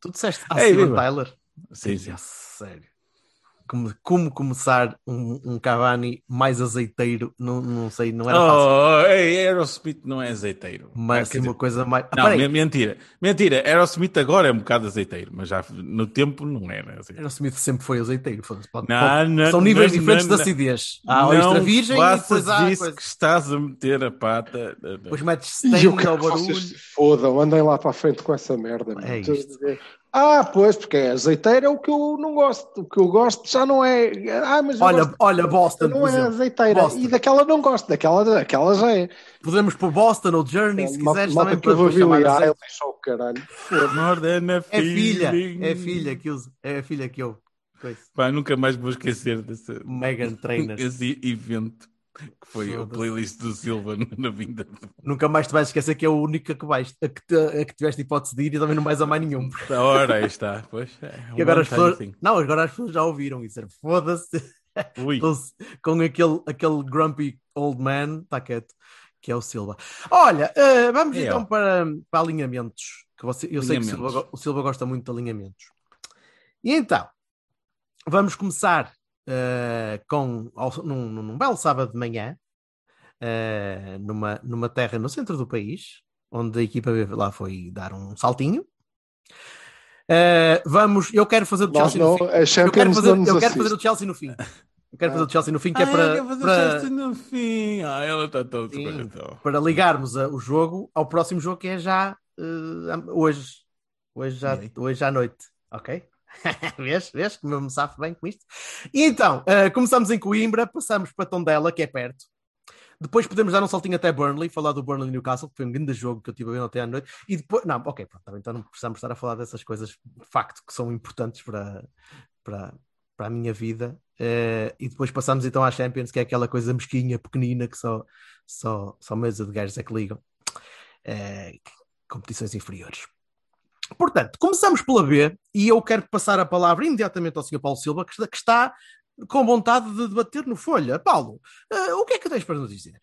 Tu disseste Ei, Steven. Tyler? Sim, sim. Ah, sério. Como, como começar um, um Cavani mais azeiteiro? Não, não sei, não era fácil. Oh, Aerosmith não é azeiteiro. Mas Ah, assim, uma coisa mais. Ah, Não, peraí, me- mentira. Mentira. Aerosmith agora é um bocado azeiteiro, mas já no tempo não era. Assim. Aerosmith sempre foi azeiteiro. foda-se, pode- Não, pode- não, São níveis não, diferentes não, de acidez. Há a não extra virgem e depois há. Coisa. que estás a meter a pata. Depois metes E eu stain quero ao que vocês barulho. se fodam, andem lá para a frente com essa merda. É isto. Ah, pois, porque é azeiteiro é o que eu não gosto. O que eu gosto já não é. Ah, mas eu Olha, gosto- olha, Boston, não é azeiteira. Boston. E daquela não gosto, daquela, daquela já é. Podemos pôr Boston ou Journey, se Mal- quiseres, também que eu vou podemos chamar. Eilish, oh, caralho. A É filha, é filha que usa. É a filha que eu. Pá, nunca mais vou esquecer desse, Megan Trainer. esse evento que foi a playlist do Silva na vinda. Nunca mais te vais esquecer que é a única que vais, a que, te- a que tiveste hipótese de ir e também não vais a mais nenhum. Da hora, aí está. Pois, é, E agora um as pessoas, não, agora as pessoas já ouviram isso. Foda-se com, aquele, aquele grumpy old man, está quieto, que é o Silva. Olha, eh, vamos É, então para, para alinhamentos. Que você, eu sei que o Silva, Alinhamentos. o Silva gosta muito de alinhamentos. E então, vamos começar eh, com ao- num, num belo sábado de manhã, eh, numa, numa terra no centro do país, onde a equipa lá foi dar um saltinho. Eh, vamos, eu quero fazer o Nós Chelsea no não, fim. a Eu quero, fazer, eu quero fazer o Chelsea no fim. Eu quero Ah. fazer o Chelsea no fim, que é Ah, para, quer fazer para, Chelsea no fim. Ah, ela está toda Sim. então. para ligarmos a- o jogo ao próximo jogo que é já eh, hoje. Hoje já, hoje à noite. Ok? vês? Vês eu me safo bem com isto? E então, eh, começamos em Coimbra, passamos para Tondela, que é perto. Depois podemos dar um saltinho até Burnley, falar do Burnley Newcastle, que foi um grande jogo que eu tive a ver ontem à noite. E depois, não, ok, pronto, então não precisamos estar a falar dessas coisas de facto que são importantes para, para, para a minha vida. Eh, e depois passamos então à Champions, que é aquela coisa mesquinha, pequenina, que só, só, só mesa de gajos é que ligam. Eh, competições inferiores. Portanto, começamos pela B e eu quero passar a palavra imediatamente ao Sr. Paulo Silva, que está, que está com vontade de debater no Folha. Paulo, eh, o que é que tens para nos dizer?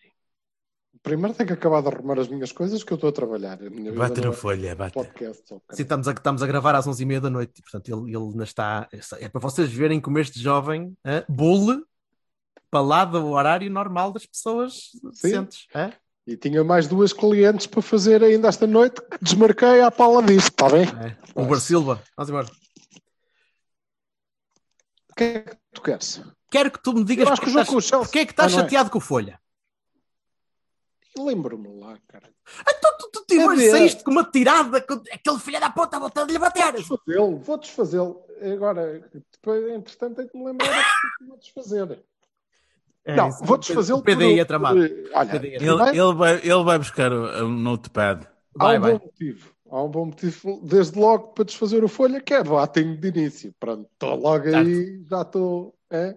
Primeiro tenho que acabar de arrumar as minhas coisas que eu estou a trabalhar. A Bate na é folha, bate. podcast. Sim, estamos a, estamos a gravar às 11h30 da noite, portanto ele, ele ainda está. É para vocês verem como este jovem eh, bule para lá do horário normal das pessoas decentes. eh? E tinha mais duas clientes para fazer ainda esta noite que desmarquei à pala disso, está bem? É. Uber Silva, vamos embora. O que é que tu queres? Quero que tu me digas porque, que estás, porque é que estás Ah, não é? chateado com o Folha. Lembro-me lá, cara. Então tu, tu, tu É hoje saíste com uma tirada, com aquele filho da puta voltando lhe bater. Vou desfazê-lo, vou desfazê-lo. Agora, depois, entretanto, tenho que me lembrar que vou desfazer. É, não, vou desfazê-lo O PDI é tramado. Olha, é Ele, ele, vai, ele vai buscar o- um notepad. há um vai. bom motivo. Há um bom motivo, desde logo, para desfazer o folha, que é batem de início. Pronto, estou logo aí, já estou é,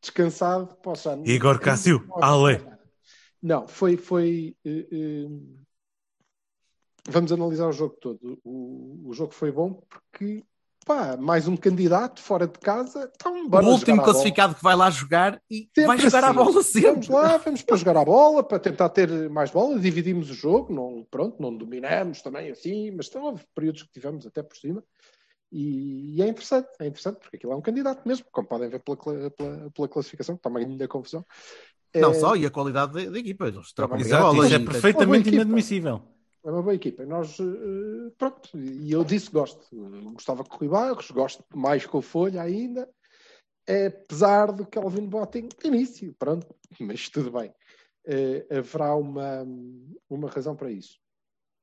descansado. Posso já, Igor Cássio, ale. Não, foi. foi eh, eh, vamos analisar o jogo todo. O, o jogo foi bom porque, pá, mais um candidato fora de casa. Então, O bora último jogar à bola. classificado que vai lá jogar e Sempre vai jogar a assim. bola sempre. Vamos lá, vamos para jogar a bola, para tentar ter mais bola, dividimos o jogo, não, pronto, não dominamos também assim, mas então, houve períodos que tivemos até por cima. E, e é interessante, é interessante, porque aquilo é um candidato mesmo, como podem ver pela, pela, pela classificação, tamanho da confusão. Não É- só, e a qualidade da da equipa. Eles trocam bem a Exato, bola. isso é perfeitamente equipa. inadmissível. É uma boa equipa. Nós, eh, pronto, e eu disse gosto. Gostava com o Barros, gosto mais com o Folha ainda, apesar do Kelvin Boateng início, pronto, mas tudo bem. Eh, haverá uma, uma razão para isso.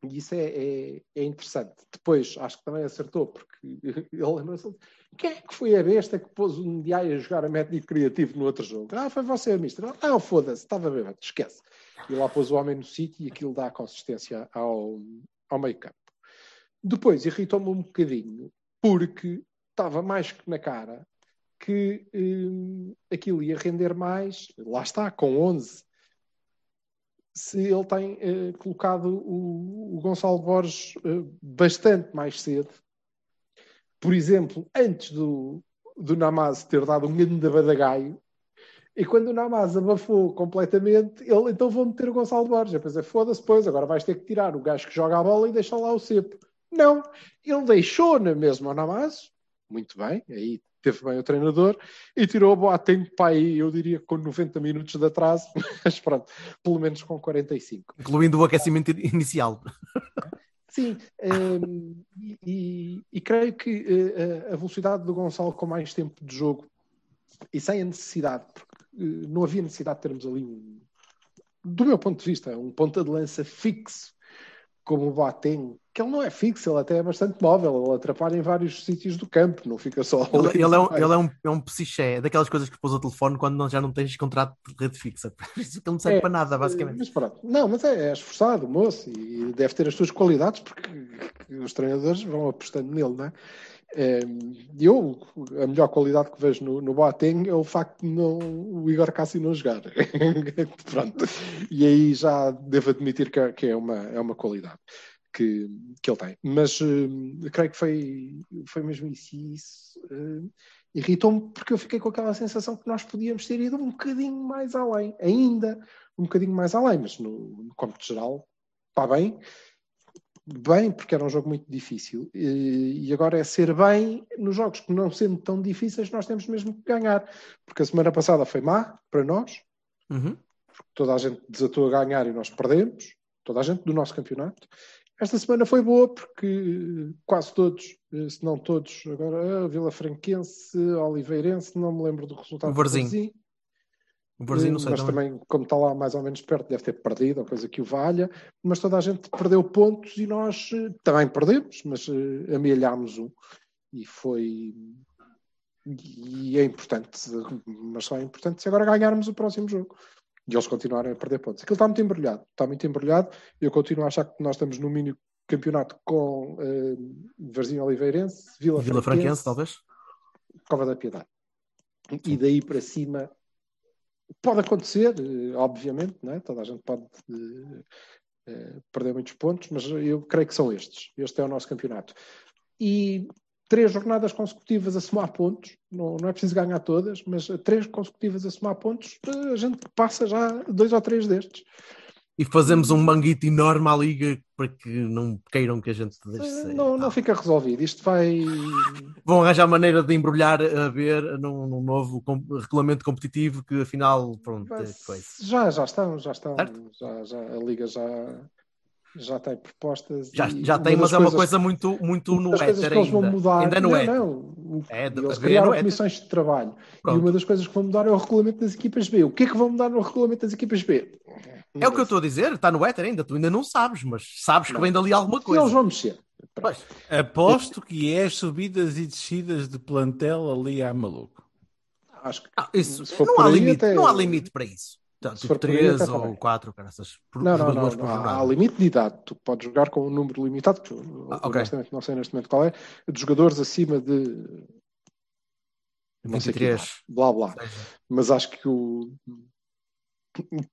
E isso é, é, é interessante. Depois, acho que também acertou, porque ele lembra-se quem é que foi a besta que pôs o Ndiaye a jogar a método criativo no outro jogo? Ah, foi você, mister. Ah, foda-se, estava bem, esquece. E lá pôs o homem no sítio e aquilo dá consistência ao, ao meio campo. Depois irritou-me um bocadinho, porque estava mais que na cara que hum, aquilo ia render mais, lá está, com 11, se ele tem eh, colocado o, o Gonçalo Borges eh, bastante mais cedo. Por exemplo, antes do, do Namaz ter dado um grande badagaio, e quando o Namaz abafou completamente, ele então vou meter o Gonçalo Borges. Depois é foda-se, pois, agora vais ter que tirar o gajo que joga a bola e deixar lá o cepo. Não, ele deixou na mesma o Namaz, muito bem, aí teve bem o treinador e tirou o Boateng para aí, eu diria com 90 minutos de atraso, mas pronto, pelo menos com 45. Incluindo o aquecimento inicial. Sim, um, e, e, creio que uh, a velocidade do Gonçalo com mais tempo de jogo e sem a necessidade, porque uh, não havia necessidade de termos ali um, do meu ponto de vista, um ponta de lança fixo como o Boateng, que ele não é fixo, ele até é bastante móvel, ele atrapalha em vários sítios do campo, não fica só. Ele, ele é, um, ele é um, é um psiché, é daquelas coisas que pôs o telefone quando não, já não tens contrato de rede fixa. Isso não serve é, para nada, basicamente. Mas pronto, não, mas é, é esforçado, moço, e deve ter as suas qualidades, porque os treinadores vão apostando nele, não é? eu, a melhor qualidade que vejo no, no Boateng é o facto de não, o Igor Cássio não jogar. Pronto. E aí já devo admitir que, que, é, uma, é uma qualidade que, que ele tem. Mas uh, creio que foi, foi mesmo isso. isso uh, Irritou-me porque eu fiquei com aquela sensação que nós podíamos ter ido um bocadinho mais além, ainda um bocadinho mais além, mas no, no campo geral está bem bem, porque era um jogo muito difícil. E agora é ser bem nos jogos que não sendo tão difíceis, nós temos mesmo que ganhar. Porque a semana passada foi má para nós, uhum. toda a gente desatou a ganhar e nós perdemos, toda a gente do nosso campeonato. Esta semana foi boa porque quase todos, se não todos, agora Vila Franquense, Oliveirense, não me lembro do resultado. O Varzinho. O Brasil, não sei mas também. também, como está lá mais ou menos perto, deve ter perdido, ou coisa que o valha. Mas toda a gente perdeu pontos e nós eh, também perdemos, mas amealhámos um. E foi. E é importante, mas só é importante se agora ganharmos o próximo jogo. E eles continuarem a perder pontos. Aquilo está muito embrulhado. Está muito embrulhado. Eu continuo a achar que nós estamos no mínimo campeonato com uh, Varzinho Oliveirense, Vila, Vila Franquense, talvez. Cova da Piedade. E daí para cima Pode acontecer, eh, obviamente, não é? toda a gente pode uh, perder muitos pontos, mas eu creio que são estes. Este é o nosso campeonato. E três jornadas consecutivas a somar pontos, não, não é preciso ganhar todas, mas três consecutivas a somar pontos, a gente passa já dois ou três destes e fazemos um manguito enorme à liga para que não queiram que a gente deixe sair. Não, não fica resolvido. Isto vai. Vão arranjar maneira de embrulhar a ver num, num novo com, regulamento competitivo que afinal pronto, é coisa. Já, já estão, já estão. Já, já, a liga já, já tem propostas. Já, já tem, mas é uma coisa muito, muito no éter ainda. Vão mudar, ainda não, não, é. não. É, eles criaram comissões de trabalho. Pronto. E uma das coisas que vão mudar é o regulamento das equipas B. O que é que vão mudar no regulamento das equipas B? É o que eu estou a dizer, está no éter ainda, tu ainda não sabes, mas sabes que vem dali alguma coisa. Eles vão mexer. Pois. Aposto que é subidas e descidas de plantel ali à maluco. Acho que ah, isso, não, há limite, até... não há limite para isso. Então, tipo 3 ou 4, essas Não, não, não, não há, há, limite de idade. Tu podes jogar com um número limitado, que ah, okay. não sei neste momento qual é, de jogadores acima de 23, blá blá. Mas acho que o,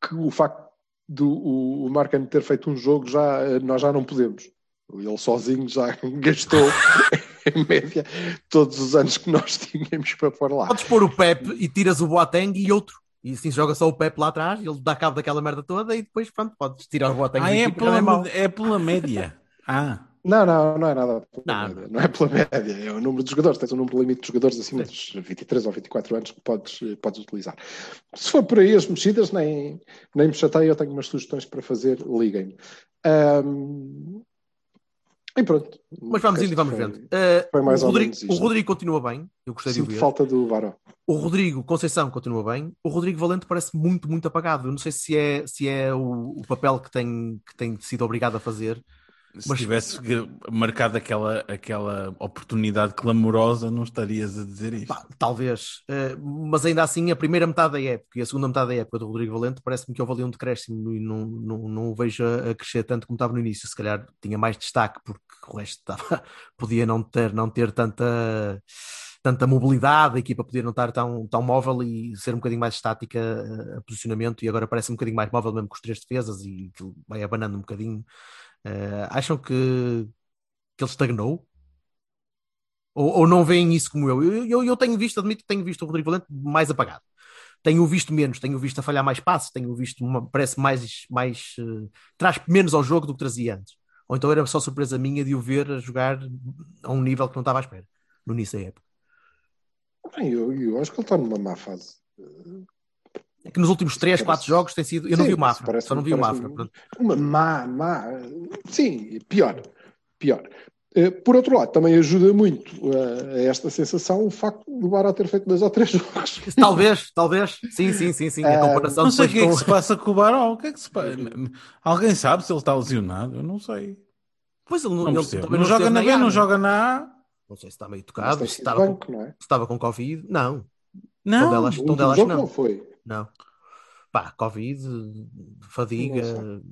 que o facto do o, o Marcano ter feito um jogo, já, nós já não podemos. Ele sozinho já gastou em média todos os anos que nós tínhamos para pôr lá. Podes pôr o Pep e tiras o Boateng e outro. E assim joga só o Pep lá atrás, ele dá cabo daquela merda toda e depois pronto, podes tirar o Boateng. Ah, é pela, é, é pela média. Ah. Não, não, não é nada pela média. Não é pela média, é o número de jogadores. Tens um número limite de jogadores acima dos 23 ou 24 anos que podes, podes utilizar. Se for por aí as mexidas, nem, nem me chatei, eu tenho umas sugestões para fazer, liguem-me. Um, e pronto. Mas vamos indo e vamos vendo. Uh, foi mais o, Rodrigo, o Rodrigo continua bem, eu gostei Sinto de ver. falta do Varó. O Rodrigo Conceição continua bem. O Rodrigo Valente parece muito, muito apagado. Eu não sei se é, se é o, o papel que tem, que tem sido obrigado a fazer Se Mas- tivesse marcado aquela, aquela oportunidade clamorosa, não estarias a dizer isto. Pá, talvez, Eh, mas ainda assim, a primeira metade da época e a segunda metade da época do Rodrigo Valente parece-me que houve ali um decréscimo e não, não, não o vejo a, a crescer tanto como estava no início. Se calhar tinha mais destaque, porque o resto estava, podia não ter, não ter tanta, tanta mobilidade, a equipa podia não estar tão, tão móvel e ser um bocadinho mais estática eh, a posicionamento. E agora parece um bocadinho mais móvel, mesmo com os três defesas, e vai abanando um bocadinho. Eh, acham que, que ele estagnou? Ou, ou não veem isso como eu? Eu, eu, eu tenho visto, admito que tenho visto o Rodrigo Valente mais apagado. Tenho visto menos, tenho visto a falhar mais passos, tenho visto, uma- parece mais, mais eh, traz menos ao jogo do que trazia antes. Ou então era só surpresa minha de o ver a jogar a um nível que não estava à espera, no início da época. Bem, eu, eu acho que ele está numa má fase. É que nos últimos 3, 4 Parece- jogos tem sido. Eu não Sim, vi o Mafra, parece- só não vi o Mafra. Uma má, má. Sim, pior. Pior. Eh, Por outro lado, também ajuda muito eh, a esta sensação o facto do Baró ter feito dois ou três jogos. Talvez, talvez. Sim, sim, sim, sim. A Ah, comparação Não sei o que é que com- se passa com o Baró. O que é que se passa? Alguém sabe se ele está lesionado? Eu não sei. Pois ele, Não ele percebo. também Não, joga na B, A, não né? joga na A. Não sei se está meio tocado, se estava, com, banco, não é? se estava com Covid. Não, Não. Tondelas, Tondelas não. não foi. Não. Pá, Covid, fadiga. Não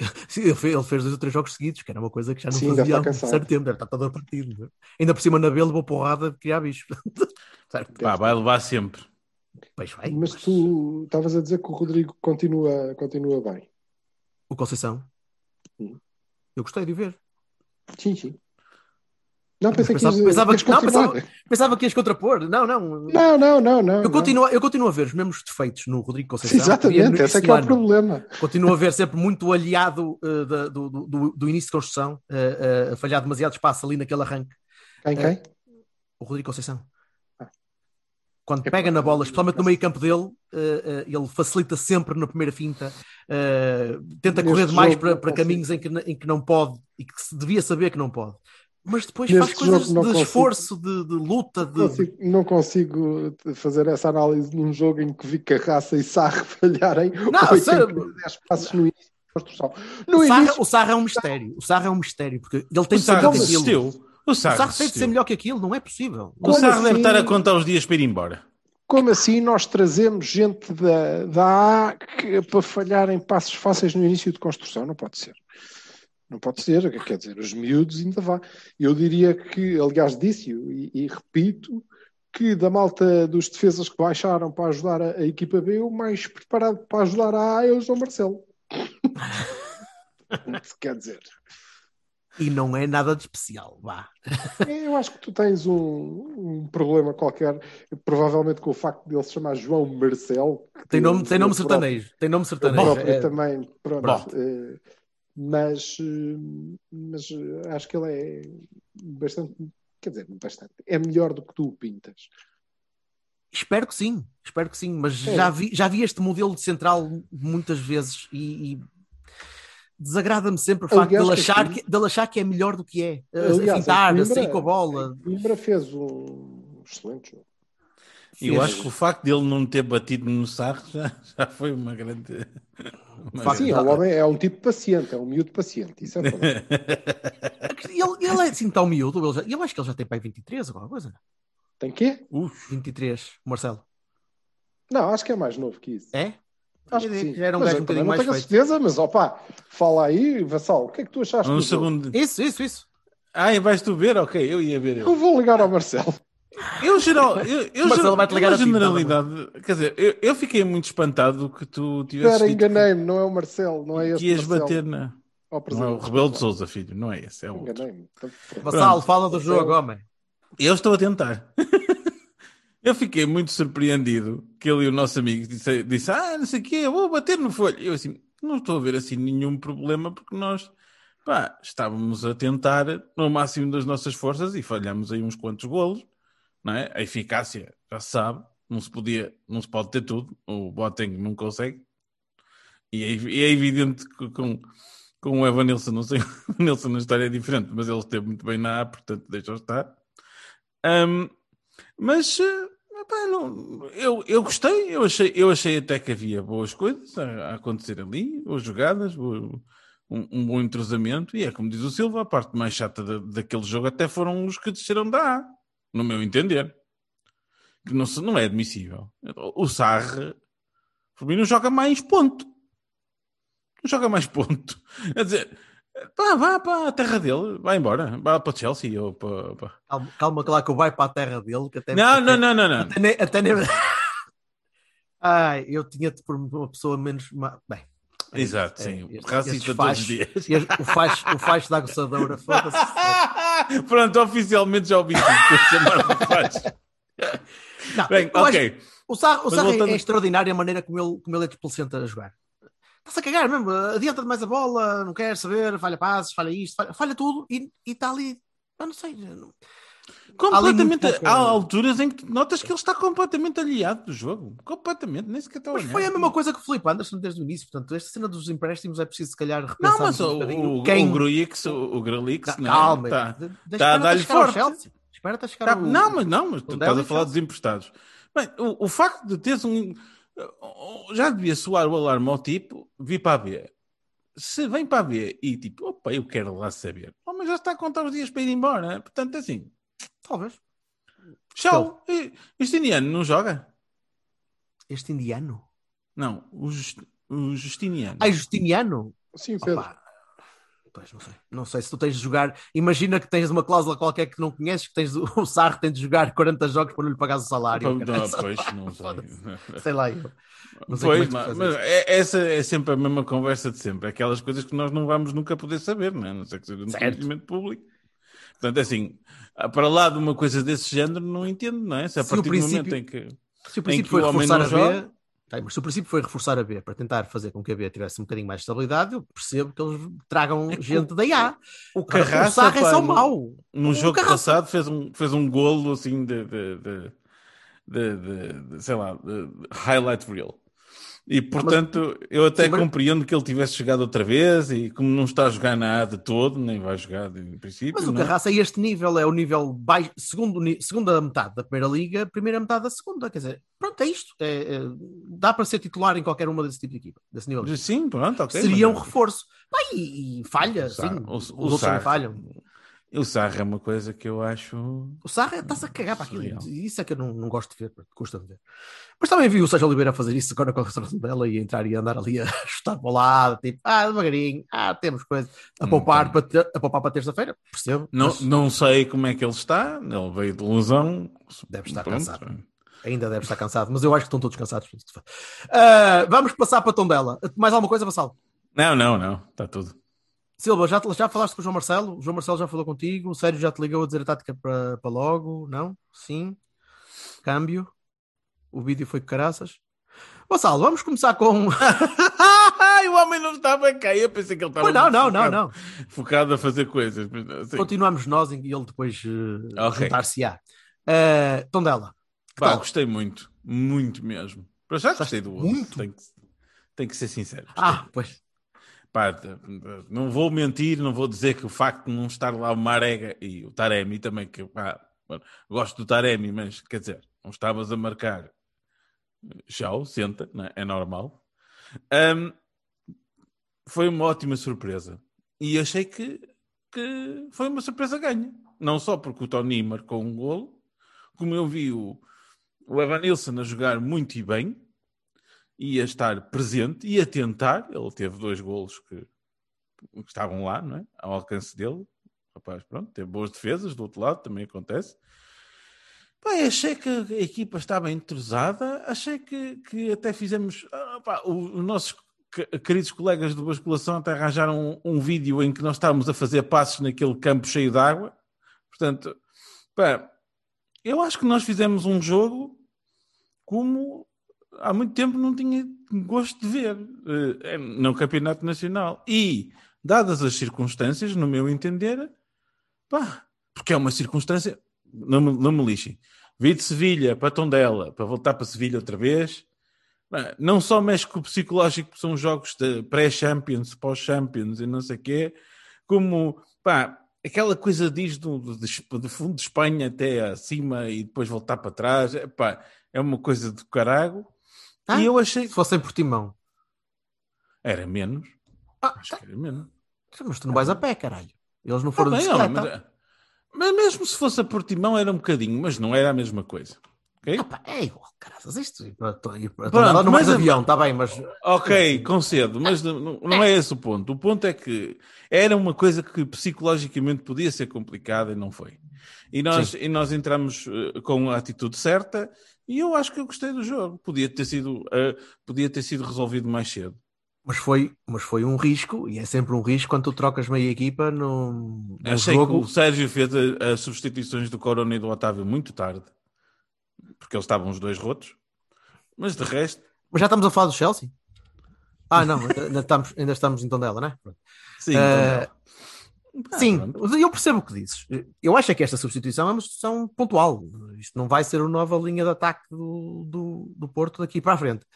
Sim, ele fez, ele fez dois ou três jogos seguidos, que era uma coisa que já não Sim, fazia há um cansado. certo tempo, deve estar todo partido. não é? Ainda por cima na B levou porrada de criar bicho. certo? Pá, vai levar sempre. Pois vai. Mas tu estavas a dizer que o Rodrigo continua, continua bem. O Conceição. Sim. Eu gostei de o ver. Sim, sim. Não, pensei Pensava- que pensava que- não, pensava- Pensava que ias contrapor. Não, não. Não, não, não, não. Eu não. continuo, eu continuo a ver os mesmos defeitos no Rodrigo Conceição. Exatamente, esse é que é o problema. Continuo a ver sempre muito aliado uh, do, do- do- do início de construção, uh, uh, a falhar demasiado espaço ali naquele arranque. Quem, quem? O Rodrigo Conceição. Ah. Quando É pega na bola, especialmente no meio campo dele, ele facilita sempre na primeira finta, tenta Neste correr demais jogo para, não para caminhos em que, em que não pode e que se devia saber que não pode. Mas depois Neste faz coisas não de consigo. esforço, de, de luta, de, Consigo- não consigo fazer essa análise num jogo em que vi Carraça e Sarre falharem Não, 8 sabe- em 10 passos no início da construção. No o, Sarra, início, o Sarra é um mistério. O Sarra é um mistério, porque ele tem O de ser Sarra melhor que aquilo. desistiu. O O Sarra Sarra tem de ser melhor que aquilo, não é possível. O Como Sarra deve assim? estar a contar os dias para ir embora. como assim nós trazemos gente da, da A que- para falhar em passos fáceis no início de construção? Não pode ser. Não pode ser, quer dizer, os miúdos ainda vá. Eu diria que, aliás, disse-o e, e repito, que da malta dos defesas que baixaram para ajudar a, a equipa B, o mais preparado para ajudar a A é o João Marcelo. quer dizer, E não é nada de especial, vá. eu acho que tu tens um, um problema qualquer, provavelmente com o facto de ele se chamar João Marcelo. Tem nome, tem nome sertanejo. Tem nome sertanejo. próprio É- também, pronto. Bom. eh, mas, eh, mas eh, acho que ele é bastante, quer dizer, bastante, é melhor do que tu o pintas. Espero que sim, espero que sim, mas É. já, vi, já vi este modelo de central muitas vezes e, e desagrada-me sempre o facto de ele, achar que, de ele achar que é melhor do que é. A- a Aliás, fintar, em a sair Coimbra- com a bola. em Coimbra fez um excelente jogo. Eu acho que o facto dele não ter batido no Sarro já, já foi uma grande. uma Sim, grande- é um homem, é um tipo paciente, é um miúdo paciente, isso é verdade. Ele, ele é assim tão miúdo, ele já- eu acho que ele já tem pai 23 ou alguma coisa. Tem quê? 23, Marcelo. Não, acho que é mais novo que isso. É? Acho que sim. Já era um Mas gajo um bocadinho não mais tenho a feito. certeza, mas opá, fala aí, Vassal, o que é que tu achaste Um jogo? segundo. Isso, isso, isso. Ah, e vais tu ver? Ok, eu ia ver. Eu Eu, vou ligar ao Marcelo. Eu geral. Eu, eu, Marcelo geral- vai-te ligar na a ti, generalidade. Quer dizer, eu, eu fiquei muito espantado que tu tivesse. Espera, enganei-me, não é o Marcelo, não é esse que ias Marcelo. bater na. Ao Não é o. Rebelo de Souza, filho, não é esse, é o outro. Enganei-me. Então. Vassal, fala do jogo, homem. Eu estou a tentar. eu fiquei muito surpreendido que ele e o nosso amigo disse, disse ah, não sei o quê, eu vou bater no folho. Eu assim, não estou a ver assim nenhum problema porque nós pá, estávamos a tentar no máximo das nossas forças e falhamos aí uns quantos golos, não é? A eficácia, já se sabe, não se podia, não se pode ter tudo, o Boateng não consegue. E é, e é evidente que com, com o Evan Nilsson, não sei, o na história é diferente, mas ele esteve muito bem na A, portanto deixa estar. Ahm, mas eh, epá, não, eu, eu gostei, eu achei, eu achei até que havia boas coisas a, a acontecer ali, boas jogadas, bo- um, um bom entrosamento, e é como diz o Silva, a parte mais chata da, daquele jogo até foram os que desceram da A, no meu entender. Que não, não é admissível. O Sarre, por mim, não joga mais ponto. Não joga mais ponto. Quer dizer, pá, vá para a terra dele, vai embora, vá para o Chelsea ou para. para- Calma, calma que lá que eu vai para a terra dele. Que até, Não, até- não, não, não, não. Até nem, até nem- Ai, eu tinha-te por uma pessoa menos. Bem. é Exato, é, sim. estes- Racista todos os dias. este- O facho, o facho da aguçadora, foda-se. Pronto, oficialmente já ouvi tudo. Não, Bem, ok. O Sarro, o Sarro é- voltando- é extraordinária a maneira como ele, como ele é desplicente a jogar. Está-se a cagar mesmo, adianta mais a bola, não quer saber, falha passes, falha isto, falha, falha tudo e e está ali. Eu não sei. não- Completamente. Há alturas em que notas que ele está completamente aliado do jogo. Completamente, nem sequer está a Mas foi a mesma coisa que o Felipe Anderson desde o início. Portanto, esta cena dos empréstimos é preciso, se calhar, repensar. Não, mas o, o, o Gruix, o, o Grelix, calma, Tá, de- deixa- tá a dar-lhe forte. Chelsea. Espera até chegar Tá- ao- não, mas não, mas tu estás a falar dos emprestados. Bem, o, o facto de teres um. Já devia soar o alarme ao tipo, vi para a B. Se vem para a B e tipo, opa, eu quero lá saber. Oh, mas já está a contar os dias para ir embora. Portanto, assim, Talvez. tchau. E- Este indiano não joga? Este indiano. Não, o, Just- o Justiniano. Ah, Justiniano? Sim, Pedro. Opa. Pois, não sei. Não sei se tu tens de jogar. Imagina que tens uma cláusula qualquer que não conheces, que tens o o Sarro tem de jogar 40 jogos para não lhe pagares o salário. Não, caralho. pois, não sei. Sei lá eu. Não sei Pois, como é que mas, mas fazes é- essa é sempre a mesma conversa de sempre. Aquelas coisas que nós não vamos nunca poder saber, não é? A não ser que seja no conhecimento público. Portanto, é assim, para lá de uma coisa desse género, não entendo, não é? Se a Se partir do princípio- momento em que. Se o princípio foi o reforçar a joga- B, tá, mas se o princípio foi reforçar a B para tentar fazer com que a B tivesse um bocadinho mais de estabilidade, eu percebo que eles tragam É gente da IA. O Agora, Carraça, o Sarra é pá, só mau. No O jogo Carraça- passado fez um, fez um golo assim de, de, de, de- sei lá, de highlight reel. E portanto, eu até Sim, mas- compreendo que ele tivesse chegado outra vez e como não está a jogar nada de todo, nem vai jogar em princípio. Mas o é? Carraça é este nível, é o nível baixo, segundo, segunda metade da primeira liga, primeira metade da segunda. Quer dizer, pronto, é isto. É- é- dá para ser titular em qualquer uma desse tipo de equipa, desse nível. Sim, pronto, ok. Seria um mas- reforço. Pá, e, e falha, O sim. o- Os o outros falham. O Sarra é uma coisa que eu acho. O Sarra está-se a cagar para aquilo. Isso é que eu não, não gosto de ver, custa-me ver. Mas também vi o Sérgio Oliveira fazer isso agora com a restauração dela e entrar e andar ali a chutar para o lado, tipo, ah, devagarinho, ah, temos coisa a poupar, para, ter- a poupar para terça-feira, percebo. Não, mas não sei como é que ele está, ele veio de lesão. Deve estar Pronto. cansado. ainda deve estar cansado, mas eu acho que estão todos cansados. Ah, vamos passar para Tondela. Mais alguma coisa, Vassal? Não, não, não, está tudo. Silva, já, já falaste com o João Marcelo? O João Marcelo já falou contigo? O Sérgio já te ligou a dizer a tática para, para logo? Não? Sim? Câmbio? O vídeo foi com caraças? Vassal, vamos começar com. O homem não estava cá. Eu pensei que ele estava Pois não, muito não, não, focado, não. focado a fazer coisas. assim, Continuamos nós e ele depois uh, Ok. juntar-se-á. Uh, Tondela. pá, gostei muito, muito mesmo. Para já gostei do muito? Tem que, tem que ser sincero. Ah, pois. Pá, não vou mentir, não vou dizer que o facto de não estar lá o Marega e o Taremi também, que pá, gosto do Taremi, mas quer dizer, não estavas a marcar já, senta, é? é normal. Ahm, foi uma ótima surpresa e achei que, que foi uma surpresa ganha. Não só porque o Tony marcou um golo, como eu vi o, o Evanilson a jogar muito e bem, ia estar presente, ia tentar. Ele teve dois golos que, que estavam lá, não é? Ao alcance dele. Rapaz, pronto, teve boas defesas do outro lado, também acontece. Pá, achei que a equipa estava entrosada, achei que, que até fizemos. ah, o- os nossos que- queridos colegas de basculação até arranjaram um, um vídeo em que nós estávamos a fazer passos naquele campo cheio de água. Portanto, pá, eu acho que nós fizemos um jogo como há muito tempo não tinha gosto de ver eh, no Campeonato Nacional. E, dadas as circunstâncias, no meu entender, pá, porque é uma circunstância, não me, não me lixem. Vi de Sevilha para Tondela, para voltar para Sevilha outra vez. Não só mexe com o psicológico, porque são jogos de pré-champions, pós-champions e não sei o quê, como, pá, aquela coisa diz do, do, do fundo de Espanha até acima e depois voltar para trás, pá, é uma coisa do carago. Ah, e eu achei Se fossem por timão. era menos. Ah, Acho que era menos. Mas tu não vais a pé, caralho. Eles não foram Ah, de bem, bicicleta. homem, mas, mas mesmo se fosse a Portimão era um bocadinho, mas não era a mesma coisa. ok? Ah, pá, é igual. Isto Pronto, Tondela não de a- avião, está bem, mas Ok, concedo, mas não, não- não é esse o ponto. O ponto é que era uma coisa que psicologicamente podia ser complicada e não foi. E nós, e nós entramos eh, com a atitude certa e eu acho que eu gostei do jogo. Podia ter sido, eh, podia ter sido resolvido mais cedo. Mas foi, mas foi um risco, e é sempre um risco quando tu trocas meia equipa no, no Achei jogo. que o Sérgio fez as substituições do Corona e do Otávio muito tarde, porque eles estavam os dois rotos. Mas de resto, Mas já estamos a falar do Chelsea? Ah, não, ainda estamos, ainda estamos em Tondela, né? sim. Eh, então, Ah, Sim, eu percebo o que dizes. Eu acho que esta substituição é uma substituição pontual. Isto não vai ser a nova linha de ataque do, do, do Porto daqui para a frente.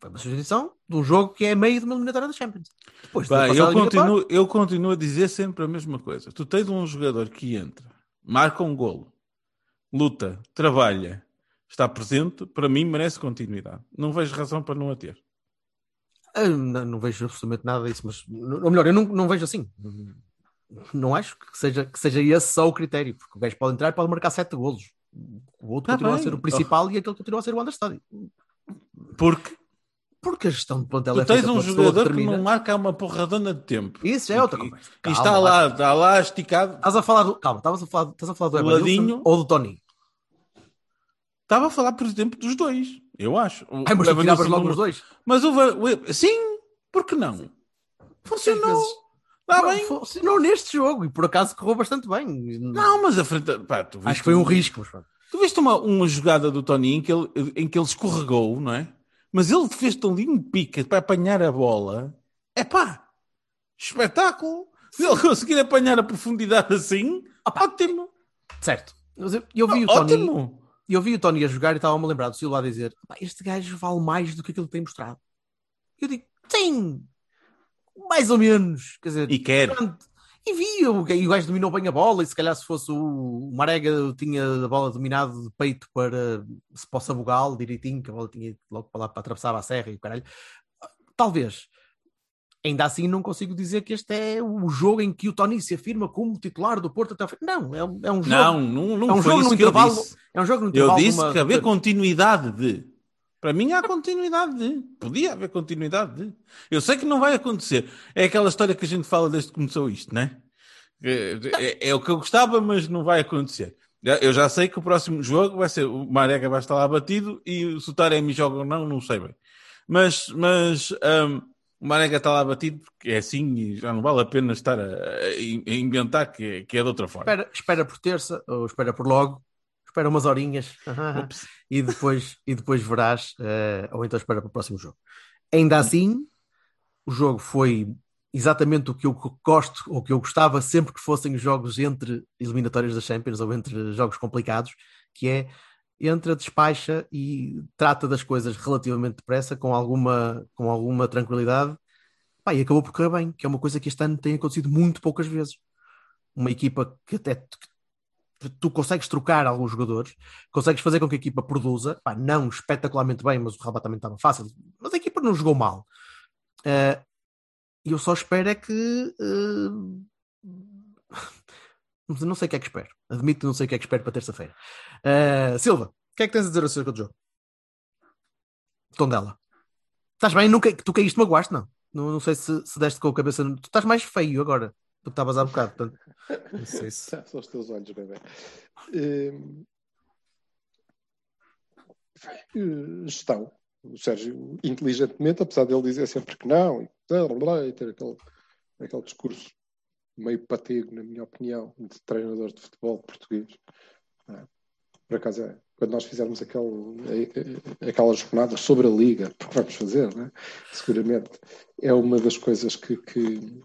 Foi uma substituição de um jogo que é meio de uma eliminatória da Champions. Depois eu, continuo, eu continuo a dizer sempre a mesma coisa. Tu tens um jogador que entra, marca um golo, luta, trabalha, está presente, para mim merece continuidade. Não vejo razão para não a ter. Ah, Não, não vejo absolutamente nada disso, mas ou melhor, eu não, não vejo assim. Não acho que seja, que seja esse só o critério, porque o gajo pode entrar e pode marcar sete golos. O outro Tá continua bem. a ser o principal e aquele continua a ser o understudy. Porque Porque a gestão de plantel tu é tens um jogador que determina. não marca uma porradona de tempo. Isso é outra E- conversa. E Calma, está vai- lá, está lá esticado. Estás a falar do. Calma, estavas a falar, estás a falar do Evanilson Ladinho. ou do Tony? Estava a falar, por exemplo, dos dois. Eu acho. O- Ai, mas o logo não- os dois. Mas o, o- sim, por que não? Funcionou. Está Não, bem. Funcionou neste jogo e por acaso correu bastante bem. Não, mas a frente. Pá, tu Acho viste que foi um risco. Mas... Tu viste uma, uma jogada do Tony em que, ele, em que ele escorregou, não é? Mas ele fez-te ali um pica para apanhar a bola. É pá, espetáculo. Se ele conseguir apanhar a profundidade assim, ótimo. Certo. Eu, vi o Tony. Ótimo. Eu vi o Tony a jogar e estava-me a lembrar do Silva a dizer: "Pá, Este gajo vale mais do que aquilo que tem mostrado. Eu digo: Sim, mais ou menos. Quer dizer, E quer. Pronto. E vi, o, o gajo dominou bem a bola, e se calhar se fosse o, o Marega tinha a bola dominado de peito para se possa bugal direitinho, que a bola tinha ido logo para lá para atravessar a serra e o caralho. Talvez. Ainda assim não consigo dizer que este é o jogo em que o Tony se afirma como titular do Porto até ao fim. Não, é, um- é um jogo. Não, não, não é um foi jogo isso no que eu intervalo. disse. É um jogo no Eu intervalo de disse uma- que havia continuidade de. Para mim há continuidade de. Podia haver continuidade de. Eu sei que não vai acontecer. É aquela história que a gente fala desde que começou isto, né? É, é- é o que eu gostava, mas não vai acontecer. Eu já sei que o próximo jogo vai ser o Marega vai estar lá batido e se o Taremi joga ou não, não sei bem. Mas, mas hum, o Marega está lá batido porque é assim e já não vale a pena estar a, a inventar que, é- que é de outra forma. Espera, espera por terça, ou espera por logo, espera umas horinhas e, depois, e depois verás, eh, ou então espera para o próximo jogo. Ainda assim, o jogo foi exatamente o que eu gosto, ou que eu gostava sempre que fossem jogos entre eliminatórias da Champions ou entre jogos complicados, que é entra, despacha e trata das coisas relativamente depressa, com alguma, com alguma tranquilidade. Pá, e acabou por correr bem, que é uma coisa que este ano tem acontecido muito poucas vezes. Uma equipa que até tu, consegues trocar alguns jogadores, consegues fazer com que a equipa produza, pá, não espetacularmente bem, mas o Rabat também estava fácil, mas a equipa não jogou mal. Eh, E eu só espero é que. eu não sei o que é que espero. Admito que não sei o que é que espero para terça-feira. Eh, Silva, o que é que tens a dizer acerca do jogo? Tondela. Estás bem? Nunca, tu caíste, magoaste, não? Não, não sei se, se deste com a cabeça. Tu estás mais feio agora que estavas há bocado. Portanto, não sei se. São os teus olhos, bebê. Hum, Gestão. O Sérgio, inteligentemente, apesar dele dizer sempre que não, e, blá, blá, e ter aquele, aquele discurso meio patego, na minha opinião, de treinador de futebol português. é? Por acaso, é, quando nós fizermos eh, aquelas jornadas sobre a Liga, porque vamos fazer, né? seguramente, é uma das coisas que, que,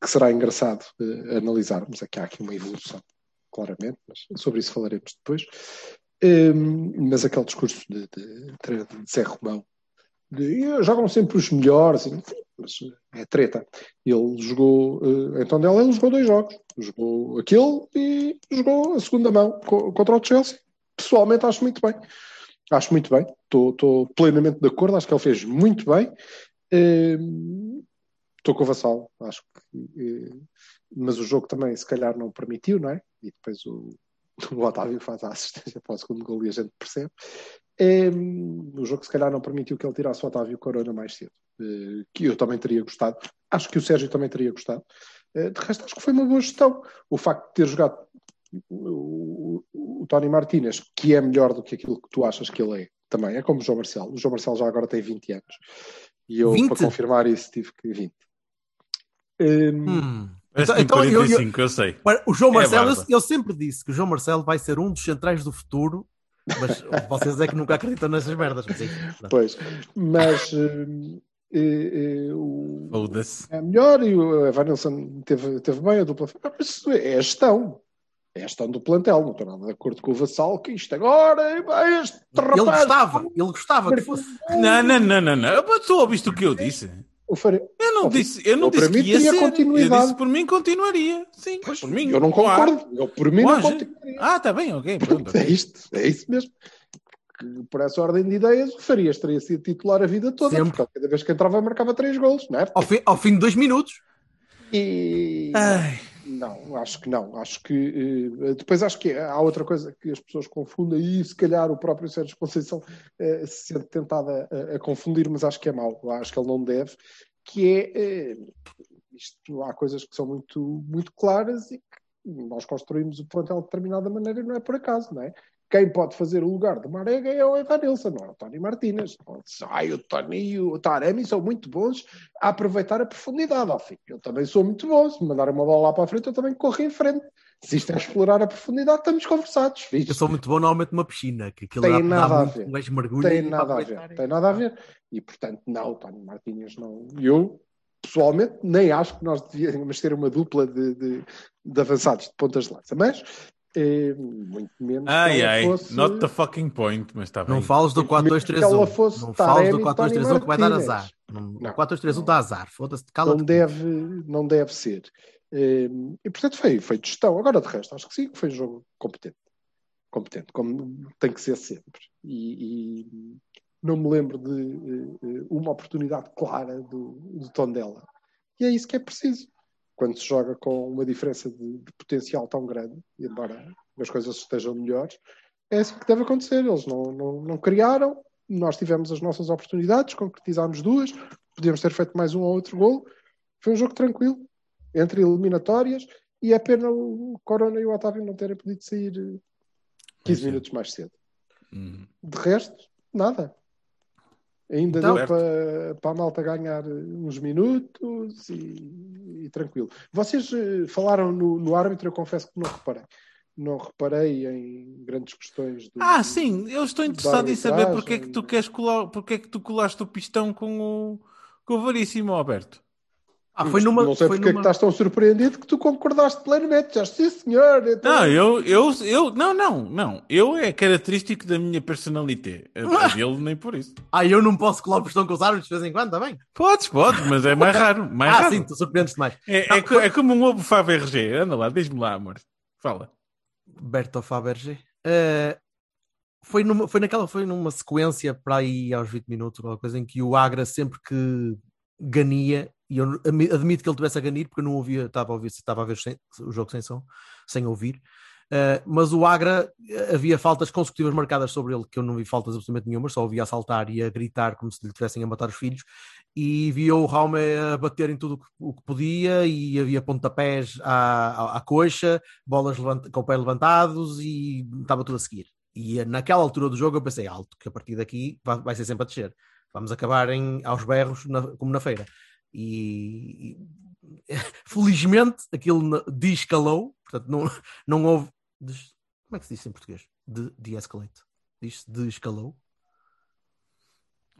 que será engraçado eh, analisarmos. É que há aqui uma evolução, claramente, mas sobre isso falaremos depois. Um, mas aquele discurso de, de, de Zé Romão, de "Eh, jogam sempre os melhores, mas é treta. Ele jogou, eh, então dela ele jogou dois jogos, jogou aquele e jogou a segunda mão co- contra o Chelsea. Pessoalmente acho muito bem. Acho muito bem, estou plenamente de acordo, acho que ele fez muito bem. Um, Estou com o Vassal, acho que. eh, mas o jogo também, se calhar, não permitiu, não é? E depois o, o Otávio faz a assistência para o segundo gol e a gente percebe. Eh, o jogo, se calhar, não permitiu que ele tirasse o Otávio Corona mais cedo, eh, que eu também teria gostado. Acho que o Sérgio também teria gostado. Eh, de resto, acho que foi uma boa gestão. O facto de ter jogado o, o, o Tony Martínez, que é melhor do que aquilo que tu achas que ele é, também é como o João Marcelo. O João Marcelo já agora tem 20 anos. E eu, 20? para confirmar isso, tive que 20. Hum, Hum. Parece Então- então eu- eu- 45, eu, sei. Para- O João É Marcelo, eu, eu sempre disse que o João Marcelo vai ser um dos centrais do futuro, mas vocês é que nunca acreditam nessas merdas. Mas, enfim, pronto. Pois, mas hum, eh, eh, o, é melhor e o Evanilson teve, teve bem a dupla. Mas é a gestão. É a gestão do plantel. Não estou nada de acordo com o Vassal que isto agora, vai, este Ele rapaz. gostava, ele gostava que fosse. Não, não, não, não, não. Tu ouviste o que eu disse? O Fare- Eu não disse, eu não Eu, para disse mim, que ia continuidade. Eu disse por mim continuaria. Sim, por mim. Eu não claro. concordo. Eu, por mim, não Claro. continuaria. Ah, tá bem, ok. Pronto. É isto, é isso mesmo. Por essa ordem de ideias, o Farias teria sido titular a vida toda, Sempre. porque cada vez que entrava marcava três golos, não é? Ao fim, ao fim de dois minutos. E Ai, não, acho que não. Acho que eh, depois acho que há outra coisa que as pessoas confundem e se calhar o próprio Sérgio Conceição eh, se sente tentado a, a- confundir, mas acho que é mau. Acho que ele não deve, que é eh, isto, há coisas que são muito, muito claras e que nós construímos o plantel de determinada maneira e não é por acaso, não é? Quem pode fazer o lugar de Marega é o Evanilson, não é o Tony Martínez. Ai, o Tony e o Taremi são muito bons a aproveitar a profundidade. Ó, filho. Eu também sou muito bom. Se me mandar uma bola lá para a frente, eu também corro em frente. Se isto é explorar a profundidade, estamos conversados. Eu Fiz. sou muito bom normalmente numa piscina, que aquilo Tem nada a ver. um gajo mergulha Tem nada a ver. Tem nada a ver. E, portanto, não, o Tony Martínez não. Eu, pessoalmente, nem acho que nós devíamos ter uma dupla de, de, de avançados de pontas de lança. Mas, eh, muito menos ai, fosse... Not the fucking point, mas está bem. Não fales do Que ela 4-2-3-1. fosse Não fales do Taremi, 4-2-3-1 Tony que vai dar azar. Não-. O 4-2-3-1 dá azar. Foda-se, cala não deve, não deve ser. Eh, E portanto foi, foi de gestão. Agora de resto, acho que sim, que foi um jogo competente. Competente, como tem que ser sempre. E, e não me lembro de eh, eh, uma oportunidade clara do, do Tondela. E é isso que é preciso. Quando se joga com uma diferença de, de potencial tão grande, embora as coisas estejam melhores, é assim que deve acontecer. Eles não, não, não criaram, nós tivemos as nossas oportunidades, concretizámos duas, podíamos ter feito mais um ou outro gol. Foi um jogo tranquilo, entre eliminatórias, e é pena o Corona e o Otávio não terem podido sair eh, 15 Sim. minutos mais cedo. Hum. De resto, nada. Ainda Então- deu para, para a malta ganhar eh, uns minutos e, e tranquilo. Vocês eh, falaram no, no árbitro, eu confesso que não reparei. Não reparei em grandes questões do. Ah, sim, eu estou interessado em saber porque é que tu queres colar, porque é que tu colaste o pistão com o, com o Veríssimo, Alberto. Ah, foi numa. não sei foi porque é que numa... estás tão surpreendido que tu concordaste plenamente. Já sim, senhor. então- Não, eu, eu, eu, não, não, não. Eu é característico da minha personalidade. A, a dele nem por isso. Ah, eu não posso colar o pistão com os árbitros de vez em quando também? Podes, podes, mas é mais raro. Mais Ah, raro. sim, tu surpreendes mais. É, é, co- é como um ovo Fabergé. Anda lá, diz-me lá, amor. Fala. Berto Faberge. Eh, foi, numa, foi naquela, foi numa sequência para aí aos 20 minutos, alguma coisa em que o Agra sempre que gania, e eu admi- admito que ele tivesse a ganir, porque eu não ouvia, estava a ouvir, estava a ver sem- o jogo sem som, sem ouvir. eh, mas o Agra eh, havia faltas consecutivas marcadas sobre ele, que eu não vi faltas absolutamente nenhuma, só ouvia a saltar e a gritar como se lhe tivessem a matar os filhos, e via o Raume a bater em tudo o que podia, e havia pontapés à, à, à coxa, bolas levant- com o pé levantados e estava tudo a seguir. E eh, naquela altura do jogo eu pensei alto, que a partir daqui vai, vai ser sempre a descer. Vamos acabar em, aos berros, na- como na feira. E, e, felizmente aquilo desescalou, portanto não, não houve. des- como é que se diz em português? De, de-escalate. Diz-se.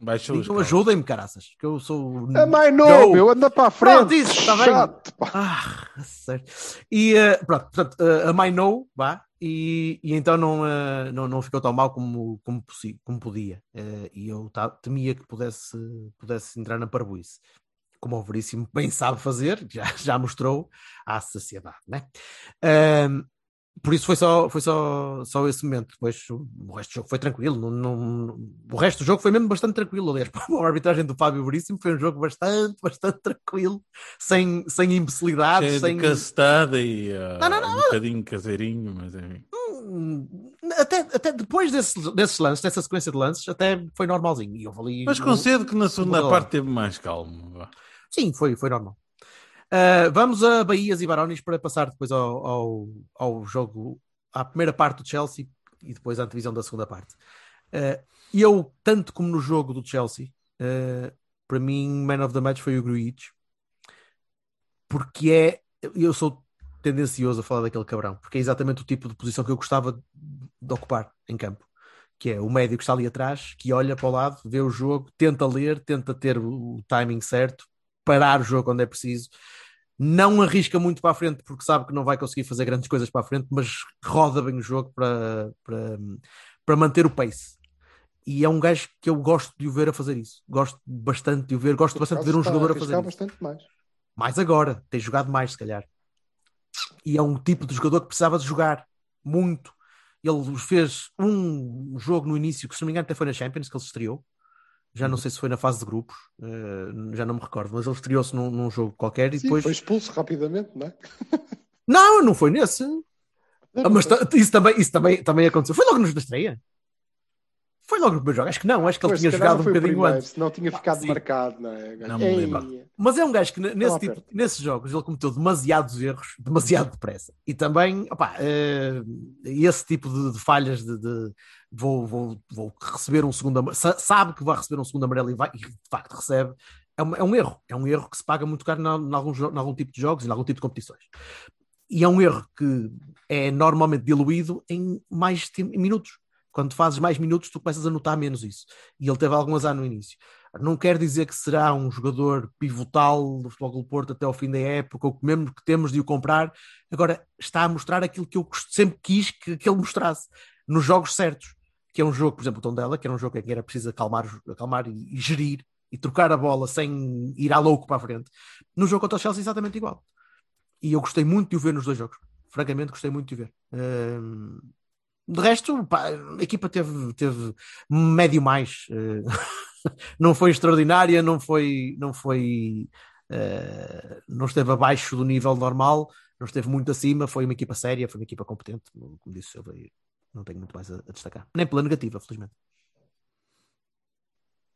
Baixou Então calos. ajudem-me, caraças, que eu sou. É mais novo, Go. meu, anda para a frente. Pronto, isso, está bem. Chato, pá. Ah, certo. E eh, pronto, portanto, eh, a mãe no, vá, e, e então não, eh, não, não ficou tão mal como, como, como podia. E eu ta- temia que pudesse, pudesse entrar na parboice. Como o Veríssimo bem sabe fazer, já, já mostrou à sociedade, né? Ahm, por isso foi só, foi só, só esse momento. Depois o resto do jogo foi tranquilo. Não, não- o resto do jogo foi mesmo bastante tranquilo. Aliás, a arbitragem do Fábio Veríssimo foi um jogo bastante, bastante tranquilo, sem, sem imbecilidades, sem. castada e ah, Não, não, não. um bocadinho caseirinho, mas enfim. Hum, Até, até depois desse, desses lances, dessa sequência de lances, até foi normalzinho. E houve ali- Mas concedo que na segunda parte teve mais calmo. Sim, foi, foi normal. Ah, vamos a Bahias e Barões para passar depois ao, ao, ao jogo, à primeira parte do Chelsea e depois à divisão da segunda parte. E eu, tanto como no jogo do Chelsea, ah, para mim, man of the match foi o Gruitch, porque é, eu sou tendencioso a falar daquele cabrão, porque é exatamente o tipo de posição que eu gostava de ocupar em campo. Que é o médio que está ali atrás, que olha para o lado, vê o jogo, tenta ler, tenta ter o timing certo, parar o jogo quando é preciso, não arrisca muito para a frente porque sabe que não vai conseguir fazer grandes coisas para a frente, mas roda bem o jogo para, para, para manter o pace. E é um gajo que eu gosto de o ver a fazer isso. Gosto bastante de o ver, gosto bastante de ver um jogador a fazer isso. bastante mais. Mais agora, tem jogado mais, se calhar. E é um tipo de jogador que precisava de jogar muito. Ele fez um jogo no início, que se não me engano até foi na Champions, que ele se estreou. Já Uhum. não sei se foi na fase de grupos, eh, já não me recordo, mas ele estreou-se num, num jogo qualquer e Sim, depois. foi expulso rapidamente, não é? Não, não foi nesse. Não, Ah, não mas foi. ta- isso, também, isso também, também aconteceu. Foi logo nos da estreia? Foi logo no primeiro jogo? Acho que não, acho que ele Pois, tinha se calhar jogado não um foi bocadinho primeiro, antes. senão tinha ficado sim. marcado, não é? Não me lembro. Mas é um gajo que ne- nesse tipo, nesses jogos ele cometeu demasiados erros, demasiado depressa. E também, opá, eh, esse tipo de, de falhas de, de vou, vou, vou receber um segundo amarelo, sa- sabe que vai receber um segundo amarelo e, vai, e de facto recebe, é um, é um erro. É um erro que se paga muito caro em algum, tipo de jogos e em algum tipo de competições. E é um erro que é normalmente diluído em mais em minutos. Quando fazes mais minutos, tu começas a notar menos isso. E ele teve algum azar no início. Não quer dizer que será um jogador pivotal do Futebol Clube Porto até ao fim da época, ou que mesmo que temos de o comprar. Agora, está a mostrar aquilo que eu sempre quis que, que ele mostrasse, nos jogos certos. Que é um jogo, por exemplo, o Tondela, que era um jogo em que era preciso acalmar, acalmar e, e gerir, e trocar a bola sem ir à louco para a frente. No jogo contra o Chelsea, exatamente igual. E eu gostei muito de o ver nos dois jogos. Francamente, gostei muito de o ver. Hum, de resto, pá, a equipa teve, teve médio mais. eh, não foi extraordinária, não foi, não foi, eh, não esteve abaixo do nível normal, não esteve muito acima. Foi uma equipa séria, foi uma equipa competente. Como disse, eu não tenho muito mais a, a destacar. Nem pela negativa, felizmente.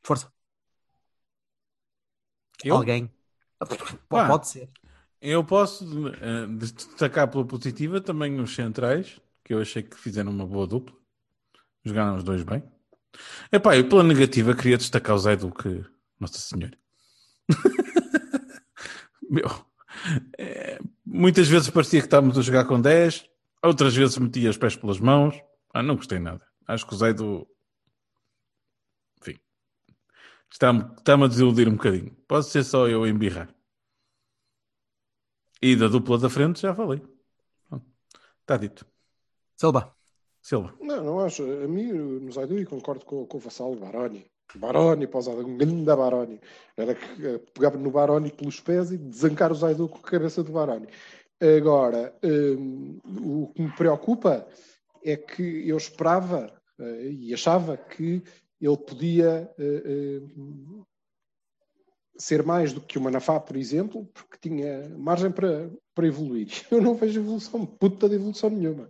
Força. Eu? Alguém. Pá. Pode ser. Eu posso eh, destacar pela positiva também os centrais, que eu achei que fizeram uma boa dupla. Jogaram os dois bem. Epá, eu pela negativa queria destacar o Zé Duque, Nossa Senhora. Meu, eh, muitas vezes parecia que estávamos a jogar com 10, outras vezes metia os pés pelas mãos. Ah, não gostei nada. Acho que o Zé do. Enfim, está-me está a desiludir um bocadinho. Pode ser só eu embirrar. E da dupla da frente já falei. Está dito. Silva. Silva. Não, não acho. A mim, no Zaidu, e concordo com, com o Vassalo Baroni. Baroni, pausada, um grande Baroni. Era que eh, pegava no Baroni pelos pés e desancar o Zaidu com a cabeça do Baroni. Agora, hum, o que me preocupa é que eu esperava eh, e achava que ele podia eh, eh, ser mais do que o Manafá, por exemplo, porque tinha margem para, para evoluir. Eu não vejo evolução, puta de evolução nenhuma.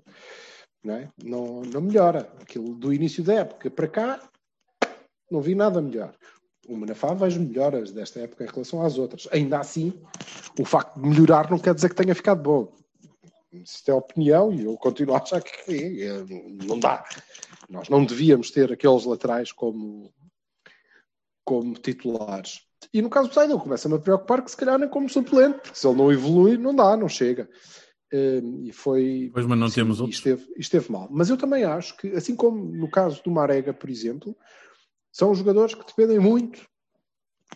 Não, é? não, não melhora. Aquilo do início da época para cá, não vi nada melhor. O Manafá vejo melhoras desta época em relação às outras. Ainda assim, o facto de melhorar não quer dizer que tenha ficado bom. Isto é opinião e eu continuo a achar que é, não dá. Nós não devíamos ter aqueles laterais como, como titulares. E no caso do Zaidu, começa-me a preocupar que se calhar nem como suplente, porque se ele não evolui, não dá, não chega. Um, e foi. Pois, mas não sim, temos outros. Esteve, esteve mal. Mas eu também acho que, assim como no caso do Marega, por exemplo, são jogadores que dependem muito.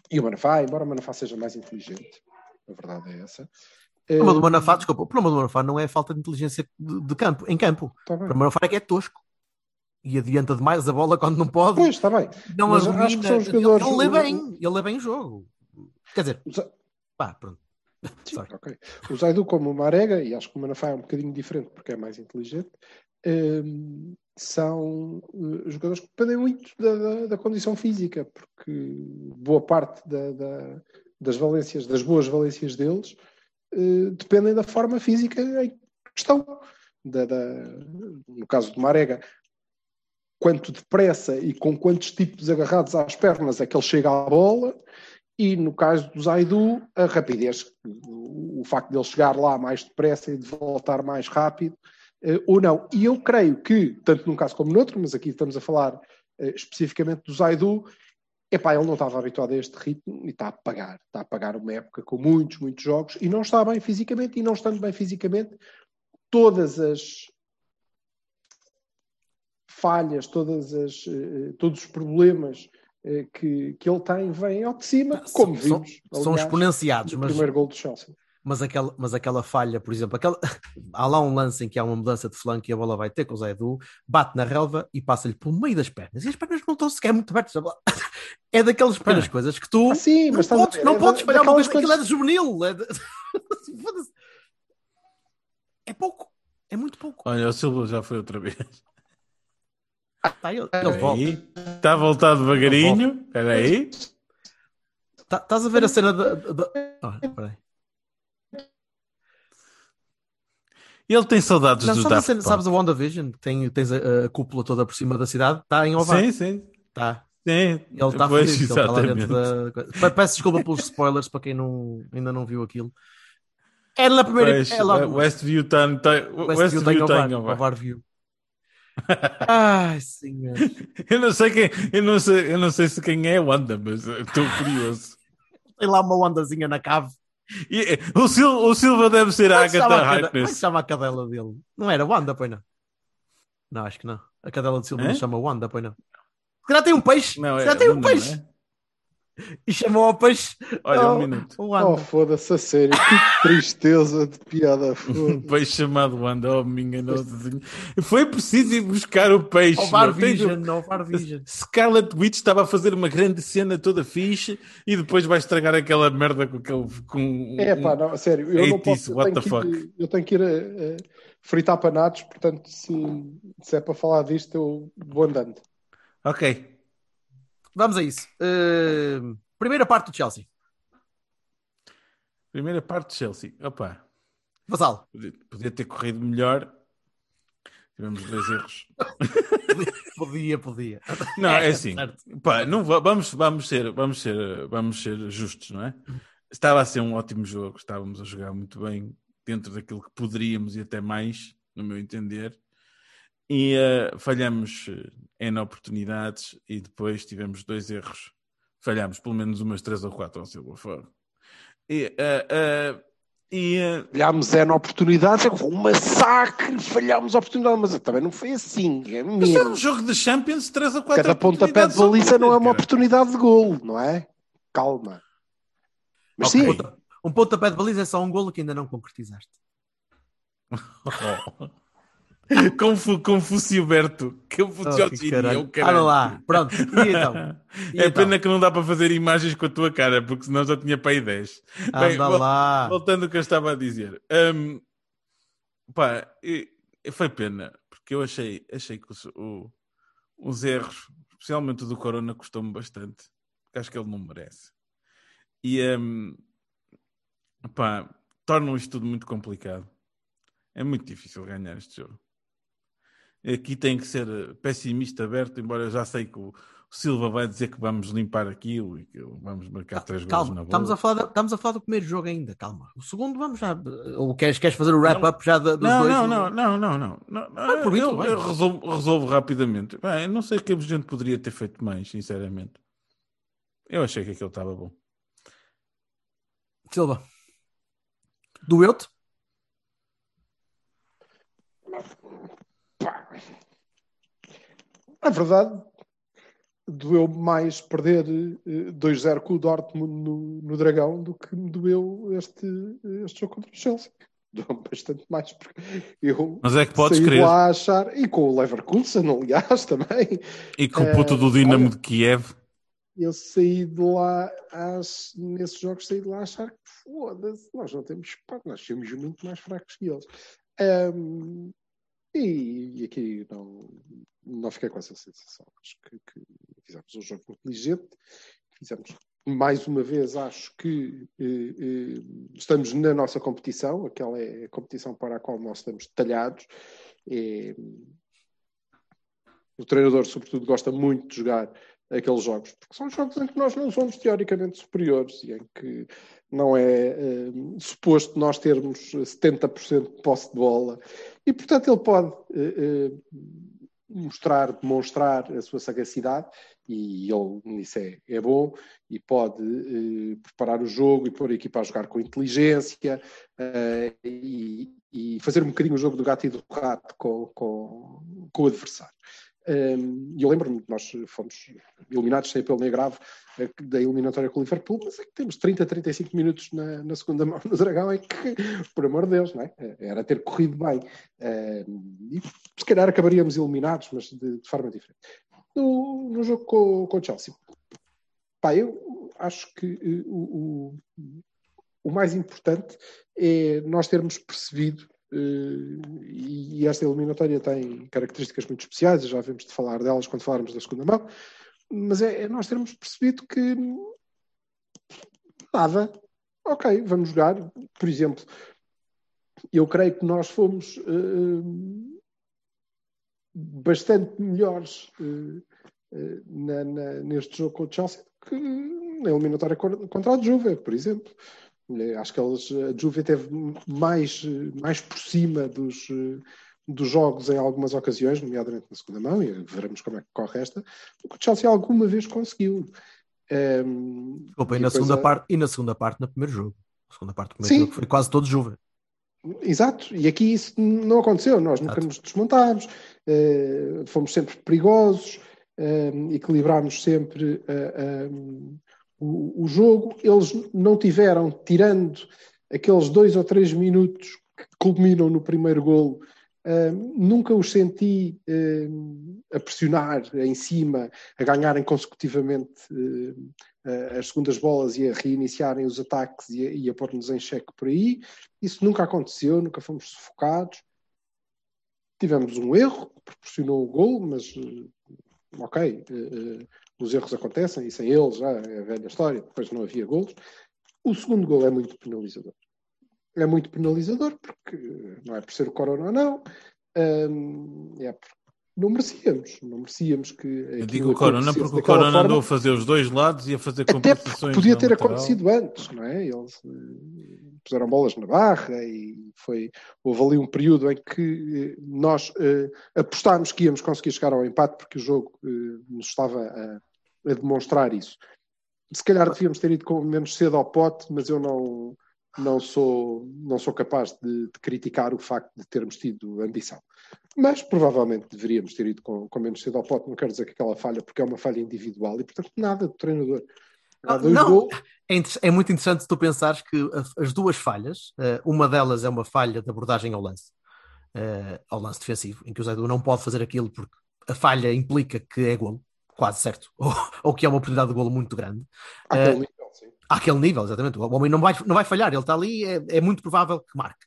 E o Manafá, embora o Manafá seja mais inteligente, a verdade é essa. O problema do um, Manafá, desculpa, o problema do Manafá não é a falta de inteligência de, de campo, em campo. tá O problema do Manafá é que é tosco. E adianta demais a bola quando não pode. Pois, está bem. não mas a acho que são jogadores- Ele lê bem, ele lê bem o jogo. Quer dizer, Os- pá, pronto. Sim, Sorry. ok. O Zaidu, como o Marega, e acho que o Manafá é um bocadinho diferente porque é mais inteligente, hum, são eh, jogadores que dependem muito da, da- da condição física, porque boa parte da- da- das valências, das boas valências deles, eh, dependem da forma física em questão. Da, da- no caso do Marega, quanto depressa e com quantos tipos agarrados às pernas é que ele chega à bola, e no caso do Zaidu, a rapidez, o, o facto de ele chegar lá mais depressa e de voltar mais rápido, ou não. E eu creio que, tanto num caso como no outro, mas aqui estamos a falar eh, especificamente do Zaidu, epá, ele não estava habituado a este ritmo e está a pagar. Está a pagar uma época com muitos, muitos jogos e não está bem fisicamente. E não estando bem fisicamente, todas as falhas, todas as, eh, todos os problemas eh, que, que ele tem vêm ao de cima, como São- são- vimos. são aliás, exponenciados, no mas- primeiro gol do Chelsea. Mas aquela, mas aquela falha, por exemplo, aquela... há lá um lance em que há uma mudança de flanco e a bola vai ter com o Zé Edu, bate na relva e passa-lhe pelo meio das pernas. E as pernas não estão sequer muito abertas. É daquelas pequenas coisas que tu Ah, sim, não podes, ver, não é podes espalhar uma coisa. Aquilo é coisas- de juvenil. É, de... É pouco. É muito pouco. Olha, o Silva já foi outra vez. Tá, ele, ele volta. Aí. Está a voltar devagarinho. Espera aí. Tá- Estás a ver a cena da. da... Ah, Ele tem saudades Não, a Daft cena, sabes a WandaVision? Tem, tens a, a cúpula toda por cima da cidade? Está em Ovar. Sim, sim. Tá. sim. Ele está feliz, ele está lá dentro da. Peço desculpa pelos spoilers para quem não, ainda não viu aquilo. Era na primeira. Pois, é logo. Westview está tá, Westview. Ovar View. Ai, senhor. Eu não sei quem, eu não sei, eu não sei se quem é a Wanda, mas eh, estou curioso. Tem lá uma ondazinha na cave. E, o, Sil, o Silva deve ser a é que Agatha cade- Como é que Harkness. se chama a cadela dele? Não era Wanda, pois não? Não, acho que não. A cadela de Silva É? não se chama Wanda, pois não. Se calhar tem um peixe. Não, Se é, tem um não, peixe. E chamou ao peixe. Olha, oh, um minuto. o Oh, Wanda. foda-se, a sério, que tristeza de piada. Um peixe chamado Wanda, oh minha nossa. Foi preciso ir buscar o peixe. Meu. Tem- Vision, Vision. Scarlet Witch estava a fazer uma grande cena toda fixe e depois vai estragar aquela merda com aquele. Com, É pá, não, a sério, eu não posso. Eu tenho, ir, eu tenho que ir a, a fritar panados, portanto, se, se é para falar disto, eu vou andando. Ok. Vamos a isso. Uh, primeira parte do Chelsea. Primeira parte de Chelsea. Opa, Vassal. podia, podia ter corrido melhor. Tivemos dois erros. Podia, podia. Não, é assim. Certo. Pá, não, va- vamos, vamos, ser, vamos, ser, vamos ser justos, não é? Estava a ser um ótimo jogo, estávamos a jogar muito bem dentro daquilo que poderíamos e até mais, no meu entender. E eh, falhamos eh, N oportunidades e depois tivemos dois erros. Falhámos pelo menos umas três ou quatro ao Silva fora. E, eh, eh, e eh, Falhámos é na oportunidade, é um massacre, falhámos a oportunidade, mas também não foi assim. É mas era um jogo de Champions, três ou quatro Cada pontapé de oportunidades baliza não é uma cara. oportunidade de golo, não é? Calma. Mas Ok. sim, Um Um pontapé de baliza é só um golo que ainda não concretizaste. Confu, Confúcio Berto. Confúcio Oh, que caralho. caralho. Olha lá, pronto. E então? E é então? pena que não dá para fazer imagens com a tua cara, porque senão já tinha para aí 10. Bem, Anda vol- lá. Voltando ao que eu estava a dizer. Hum, pá, foi pena, porque eu achei, achei que os, o- os erros, especialmente o do Corona, custou-me bastante. Porque acho que ele não merece. E hum, pá, tornam isto tudo muito complicado. É muito difícil ganhar este jogo. Aqui tem que ser eh, pessimista aberto, embora eu já sei que o Silva vai dizer que vamos limpar aquilo e que vamos marcar três gols na Calma, boa. estamos a, falar da- estamos a falar do primeiro jogo ainda, calma. O segundo vamos já. Ou queres, queres fazer o wrap-up já dos Não, dois? não, não, não, não, não, não. Mim, eu, bem. eu resolvo, resolvo rapidamente. Bem, eu não sei o que a gente poderia ter feito mais, sinceramente. Eu achei que aquilo estava bom. Silva. Doeu-te? pá. Na verdade, doeu mais perder eh, 2-0 com o Dortmund no, no Dragão do que me doeu este, este jogo contra o Chelsea. Doeu bastante mais porque eu Mas é que podes saí lá a achar, e com o Leverkusen, aliás, também. E com o puto do Eh, Dinamo olha- de Kiev. eu saí de lá, às, nesses jogos, saí de lá a achar que foda-se, nós não temos espaço, nós somos muito mais fracos que eles. Um, e, e, aqui não, não fiquei com essa sensação. Acho que, que fizemos um jogo inteligente, fizemos mais uma vez, acho que eh, eh, estamos na nossa competição, aquela é a competição para a qual nós estamos detalhados. É, o treinador, sobretudo, gosta muito de jogar aqueles jogos, porque são jogos em que nós não somos teoricamente superiores e em que não é uh, suposto nós termos 70% de posse de bola e, portanto, ele pode uh, uh, mostrar, demonstrar a sua sagacidade e ele nisso é, é bom e pode preparar o jogo e pôr a equipa a jogar com inteligência e, e, fazer um bocadinho o jogo do gato e do rato com, com, com o adversário. E eu lembro-me nós fomos eliminados sem apelo nem grave eh, da eliminatória com o Liverpool, mas é que temos 30, 35 minutos na, na segunda mão no Dragão, é que, por amor de Deus, não é? Eh, era ter corrido bem. E se calhar acabaríamos eliminados, mas de, de forma diferente. No, no jogo com, com o Chelsea, pá, eu acho que eh, o, o, o mais importante é nós termos percebido e esta eliminatória tem características muito especiais, já vimos de falar delas quando falarmos da segunda mão, mas é, é nós termos percebido que nada, ok, vamos jogar. Por exemplo, eu creio que nós fomos uh, bastante melhores uh, na, na, neste jogo com o Chelsea que na eliminatória contra a Juve, por exemplo. Acho que eles, a Juve teve mais, mais por cima dos, dos jogos em algumas ocasiões, nomeadamente na segunda mão, e veremos como é que corre esta, o que o Chelsea alguma vez conseguiu. Um, Desculpa, e, na, segunda a... parte, e na segunda parte, no primeiro jogo. A segunda parte do primeiro Sim. jogo foi quase todo Juve. Exato, e aqui isso não aconteceu, nós nunca Exato. nos desmontámos, uh, fomos sempre perigosos, uh, equilibrámos sempre uh, o, o jogo, eles não tiveram, tirando aqueles dois ou três minutos que culminam no primeiro golo, Uh, nunca os senti uh, a pressionar em cima, a ganharem consecutivamente uh, as segundas bolas e a reiniciarem os ataques e a, e a pôr-nos em xeque por aí. Isso nunca aconteceu, nunca fomos sufocados. Tivemos um erro que proporcionou o gol, mas ok, os erros acontecem e sem eles já é a velha história, depois não havia golos. O segundo gol é muito penalizador. É muito penalizador porque não é por ser o Corona ou não, hum, é porque não merecíamos, não merecíamos que. Eu digo o Corona porque o Corona forma. andou a fazer os dois lados e a fazer compensações. podia ter acontecido antes, não é? Eles eh, puseram bolas na barra e foi. Houve ali um período em que eh, nós uh, apostámos que íamos conseguir chegar ao empate porque o jogo nos estava a a demonstrar isso. Se calhar devíamos ter ido com menos cedo ao pote, mas eu não, não, sou, não sou capaz de, de criticar o facto de termos tido ambição. Mas provavelmente deveríamos ter ido com, com menos cedo ao pote, não quero dizer que aquela falha, porque é uma falha individual e, portanto, nada do treinador. não, é, é, muito interessante tu pensares que as duas falhas, eh, uma delas é uma falha de abordagem ao lance, eh, ao lance defensivo, em que o Zé não pode fazer aquilo porque a falha implica que é golo quase certo, ou, ou que é uma oportunidade de golo muito grande. Àquele uh, nível, sim. Àquele nível, exatamente. O homem não vai, não vai falhar, ele está ali, é, é muito provável que marque.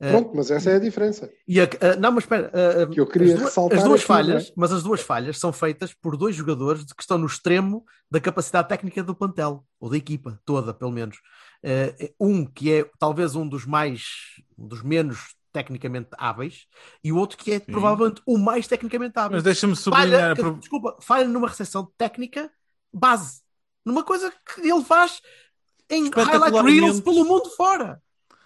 Uh, Pronto, mas essa é a diferença. E a, uh, não, mas espera. Uh, que eu queria as, ressaltar as duas aqui, falhas, é? mas as duas falhas são feitas por dois jogadores que estão no extremo da capacidade técnica do plantel, ou da equipa toda, pelo menos. um que é talvez um dos mais, um dos menos tecnicamente hábeis e o outro que é Sim. provavelmente o mais tecnicamente hábil. Mas deixa-me sublinhar. Falha, que, desculpa, falha numa recepção técnica base, numa coisa que ele faz em highlight reels pelo mundo fora.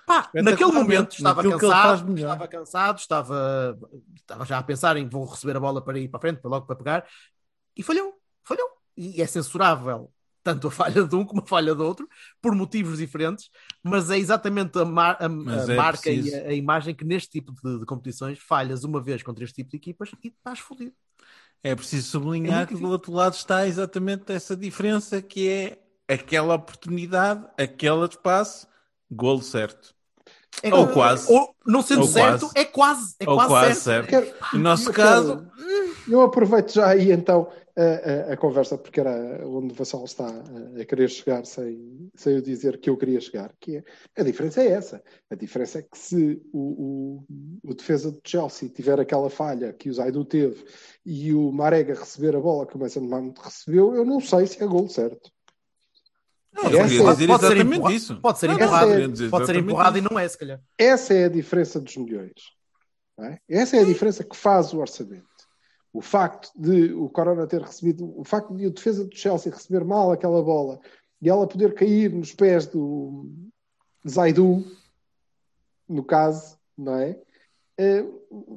Pá, naquele momento estava cansado, estava cansado, estava, estava já a pensar em vou receber a bola para ir para frente, para logo para pegar, e falhou, falhou. E é censurável tanto a falha de um como a falha do outro, por motivos diferentes, mas é exatamente a, mar, a, a é marca preciso. e a, a, imagem que neste tipo de, de, competições falhas uma vez contra este tipo de equipas e estás fodido. É preciso sublinhar é que do outro lado está exatamente essa diferença que é aquela oportunidade, aquele espaço, golo certo. É- Ou quase. Ou, não sendo Ou certo, quase. é quase. É Ou quase, quase certo. certo. Quero- No nosso eu caso, quero- eu aproveito já aí então a, a- a conversa, porque era onde o Vassal está a, a querer chegar sem, sem eu dizer que eu queria chegar, que é, a diferença é essa. A diferença é que se o, o, o defesa de Chelsea tiver aquela falha que o Zaidu teve e o Marega receber a bola que o Mason Mount recebeu, eu não sei se é gol certo. Não, eu é- queria dizer pode ser exatamente empurra- isso. Pode ser empurrado, dizer pode ser empurrado isso. e não é, se calhar. Essa é a diferença dos milhões. não é? Essa é a diferença que faz o orçamento. O facto de o Corona ter recebido, o facto de o defesa do Chelsea receber mal aquela bola e ela poder cair nos pés do Zaidu, no caso, não é? Eh,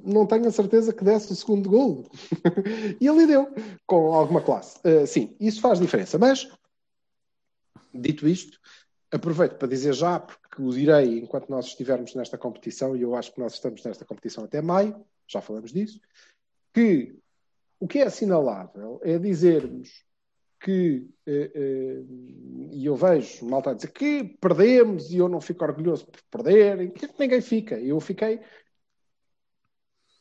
não tenho a certeza que desse o segundo gol. e ele deu, com alguma classe. Eh, sim, isso faz diferença. Mas, dito isto, aproveito para dizer já, porque o direi enquanto nós estivermos nesta competição, e eu acho que nós estamos nesta competição até maio, já falamos disso, que o que é assinalável é dizermos que, eh, eh, e eu vejo malta a dizer que perdemos e eu não fico orgulhoso por perder, que ninguém fica. Eu fiquei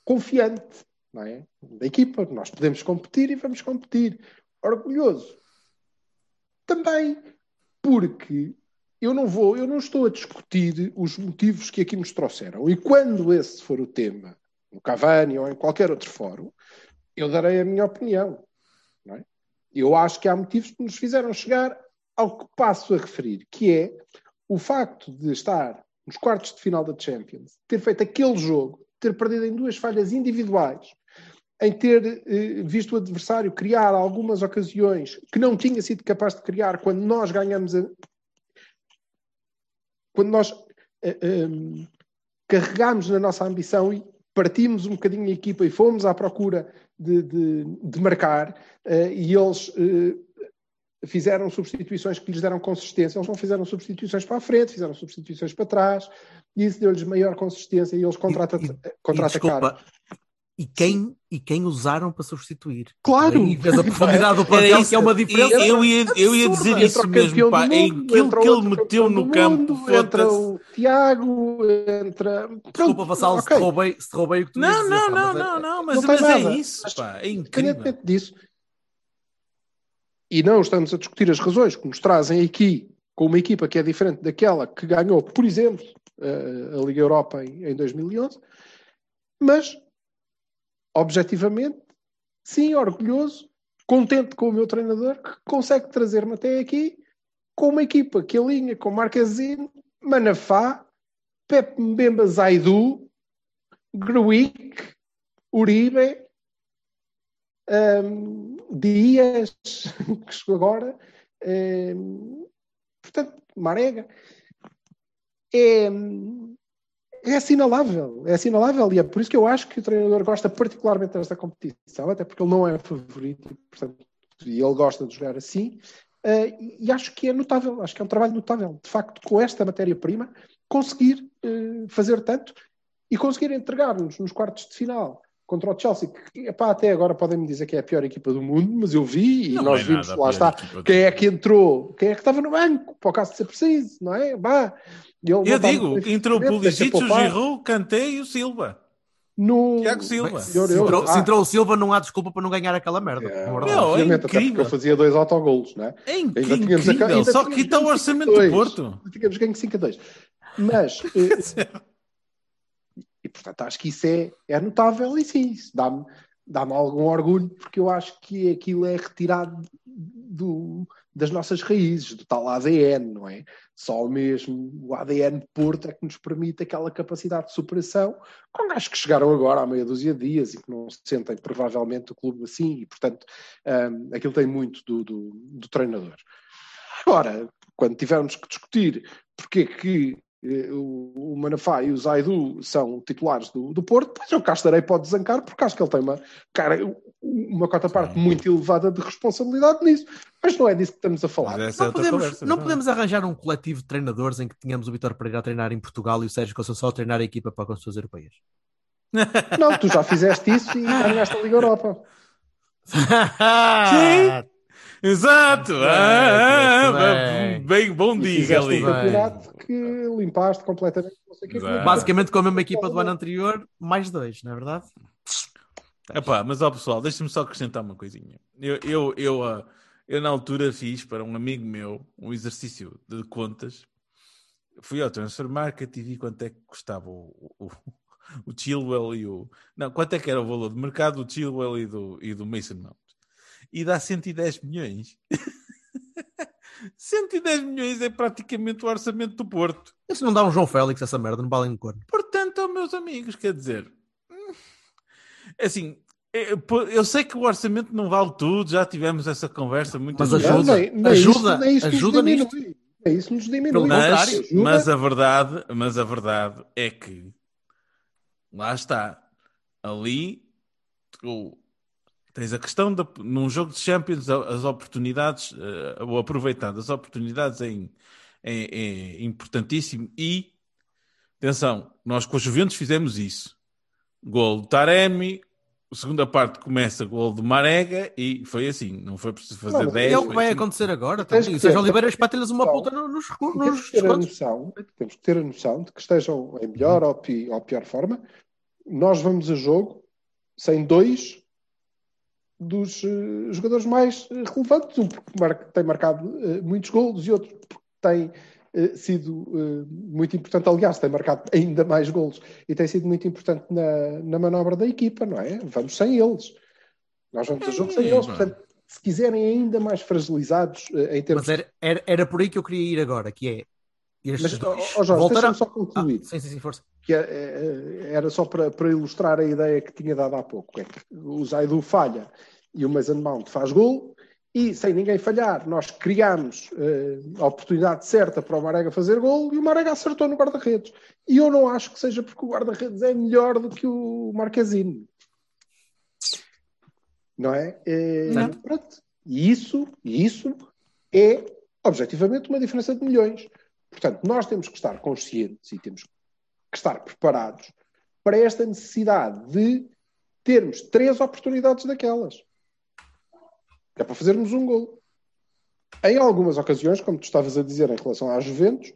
confiante, não é? Da equipa, nós podemos competir e vamos competir. Orgulhoso. Também porque eu não vou, eu não estou a discutir os motivos que aqui nos trouxeram. E quando esse for o tema, no Cavani ou em qualquer outro fórum, eu darei a minha opinião. É? Eu acho que há motivos que nos fizeram chegar ao que passo a referir, que é o facto de estar nos quartos de final da Champions, ter feito aquele jogo, ter perdido em duas falhas individuais, em ter eh, visto o adversário criar algumas ocasiões que não tinha sido capaz de criar quando nós ganhamos a, quando nós eh, eh, carregámos na nossa ambição e partimos um bocadinho a equipa e fomos à procura de, de, de marcar eh, e eles eh, fizeram substituições que lhes deram consistência. Eles não fizeram substituições para a frente, fizeram substituições para trás e isso deu-lhes maior consistência e eles contra-atacaram. desculpa, e quem, e quem usaram para substituir? Claro! Aí vês a profundidade do plantel, que é uma diferença. Eu, eu ia, eu ia dizer isso mesmo, pá. Em mundo, aquilo entra que ele meteu no campo, entra o Tiago, entra. Desculpa, Pronto, Vassal, ok. se, roubei, se roubei o que tu Não, dizer, não, pá, não, é- não, não, mas, Não mas é nada. isso, Mas, pá. É incrível. Independentemente disso, e não estamos a discutir as razões que nos trazem aqui com uma equipa que é diferente daquela que ganhou, por exemplo, a a Liga Europa em, em 2011, mas, objetivamente, sim, orgulhoso, contente com o meu treinador, que consegue trazer-me até aqui com uma equipa que alinha com Marquezine, Manafá, Pepe Mbemba Zaidu, Gruic, Uribe, um, Dias, que chegou agora, um, portanto, Marega. É, é assinalável, é assinalável e é por isso que eu acho que o treinador gosta particularmente desta competição, até porque ele não é favorito, portanto, e ele gosta de jogar assim, uh, e, acho que é notável, acho que é um trabalho notável, de facto, com esta matéria-prima, conseguir uh, fazer tanto e conseguir entregar-nos nos quartos de final contra o Chelsea, que epá, até agora podem-me dizer que é a pior equipa do mundo, mas eu vi e Não nós é vimos, lá está, quem é que entrou, quem é que estava no banco, para o caso de ser preciso, não é? Não Eu digo, entrou o Pulisic, o. Giroud, Kanté e o Silva. No... Tiago Silva. Bem, se, Senhor, eu- entrou, se ah. entrou o Silva, não há desculpa para não ganhar aquela merda. É, verdade. é obviamente, até porque incrível. ele fazia dois autogolos, não é? É Ainda incrível. tínhamos a- ainda Só que está o orçamento do 5-2. Porto. Tínhamos ganho 5 a 2. Mas, eh, e portanto, acho que isso é, é notável e sim, dá-me dá-me algum orgulho, porque eu acho que aquilo é retirado do, das nossas raízes, do tal ADN, não é? Só mesmo o ADN Porto é que nos permite aquela capacidade de superação com gajos que chegaram agora há meia dúzia de dias e que não se sentem provavelmente o clube assim, e portanto hum, aquilo tem muito do, do, do treinador. Agora, quando tivermos que discutir porque é que o, o Manafá e o Zaidu são titulares do, do Porto, pois eu cá estarei para o desancar, porque acho que ele tem uma, cara, uma cota parte Sim. muito elevada de responsabilidade nisso. Mas não é disso que estamos a falar. É Não podemos, conversa. não podemos arranjar um coletivo de treinadores em que tínhamos o Vitor Pereira a treinar em Portugal e o Sérgio Conceição a treinar a equipa para as suas europeias. Não, tu já fizeste isso e ganhaste a Liga Europa. Sim. Exato. Muito Ah, bem, ah, muito bem. bom dia, ali. um campeonato que limpaste completamente. Não sei o que, Exato. Basicamente, com a mesma equipa do ano anterior, mais dois, não é verdade? Epá, mas ó pessoal, deixa-me só acrescentar uma coisinha. Eu, eu, eu, ah, eu, na altura fiz para um amigo meu um exercício de contas. Fui ao Transfer Market e vi quanto é que custava o, o, o Chilwell e o. Não, quanto é que era o valor de mercado do Chilwell e do, e do Mason Mount. E dá 110 milhões. 110 milhões é praticamente o orçamento do Porto. Esse não dá um João Félix, essa merda, não valem no corno. Portanto, ó, meus amigos, quer dizer, hum, é assim, é, eu sei que o orçamento não vale tudo, já tivemos essa conversa muitas Mas ajuda, nem, nem ajuda, isso, nem isso ajuda nos nisto. diminui. Nem isso nos diminui. Mas, mas a verdade, mas a verdade é que lá está, ali tu tens a questão de, num jogo de Champions, as oportunidades, eh, ou aproveitando as oportunidades é, é- é importantíssimo e atenção, nós com os Juventus fizemos isso. Gol de Taremi, a segunda parte começa gol de Marega e foi assim, não foi preciso fazer Não, mas 10. É o que vai cinco. acontecer agora. Tens que O Sérgio ter- Oliveira espeta-lhes uma Não. puta no- nos, E temos nos que ter a descontos. noção, temos que ter a noção de que estejam em melhor ou, pi- ou pior forma. Nós vamos a jogo sem dois dos eh, jogadores mais eh, relevantes. Um porque tem marcado eh, muitos golos e outro porque tem sido muito importante. Aliás, tem marcado ainda mais golos e tem sido muito importante na, na manobra da equipa, não é? Vamos sem eles. Nós vamos a jogo sem eles. Portanto, se quiserem ainda mais fragilizados em termos Mas era, era, era por aí que eu queria ir agora, que é estes Mas, dois ó, Jorge, deixa-me só Ah, concluir. sim, sim, sim, força. que é, é, era só para, para ilustrar a ideia que tinha dado há pouco. É que o Zaidu falha e o Mason Mount faz gol e sem ninguém falhar nós criámos eh, a oportunidade certa para o Marega fazer gol e o Marega acertou no guarda-redes. E eu não acho que seja porque o guarda-redes é melhor do que o Marquezine. Não é? Certo. pronto. E isso, e isso é objetivamente uma diferença de milhões. Portanto, nós temos que estar conscientes e temos que estar preparados para esta necessidade de termos três oportunidades daquelas. É para fazermos um gol. Em algumas ocasiões, como tu estavas a dizer em relação às Juventus,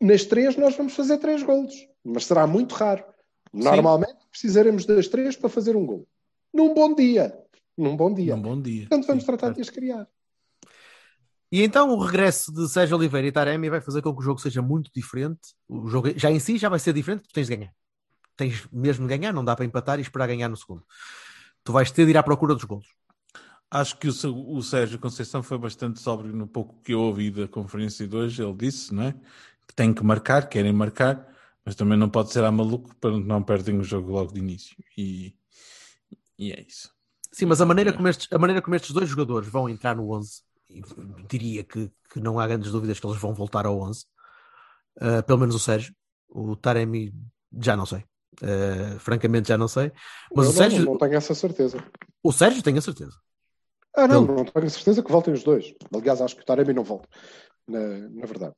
nas três nós vamos fazer três golos. Mas será muito raro. Normalmente precisaremos das três para fazer um gol. Num bom dia. Num bom dia. Um bom dia. Portanto, vamos Sim, tratar certo. de as criar. E então o regresso de Sérgio Oliveira e Taremi vai fazer com que o jogo seja muito diferente. O jogo já em si já vai ser diferente, porque tens de ganhar. Tens mesmo de ganhar, não dá para empatar e esperar ganhar no segundo. Tu vais ter de ir à procura dos golos. Acho que o, o Sérgio Conceição foi bastante sóbrio no pouco que eu ouvi da conferência de hoje. Ele disse, não é? Que tem que marcar, querem marcar, mas também não pode ser a maluco para não perdem o jogo logo de início. E, e é isso. Sim, mas a maneira, como estes, a maneira como estes dois jogadores vão entrar no 11, e diria que, que não há grandes dúvidas que eles vão voltar ao 11. Uh, pelo menos o Sérgio. O Taremi, já não sei. Uh, francamente, já não sei. Mas Eu o não- Sérgio, não tenho essa certeza. o Sérgio tenho a certeza. Ah, não, Ele- não tenho certeza que voltem os dois. Aliás, acho que o Taremi não volta, na, na verdade.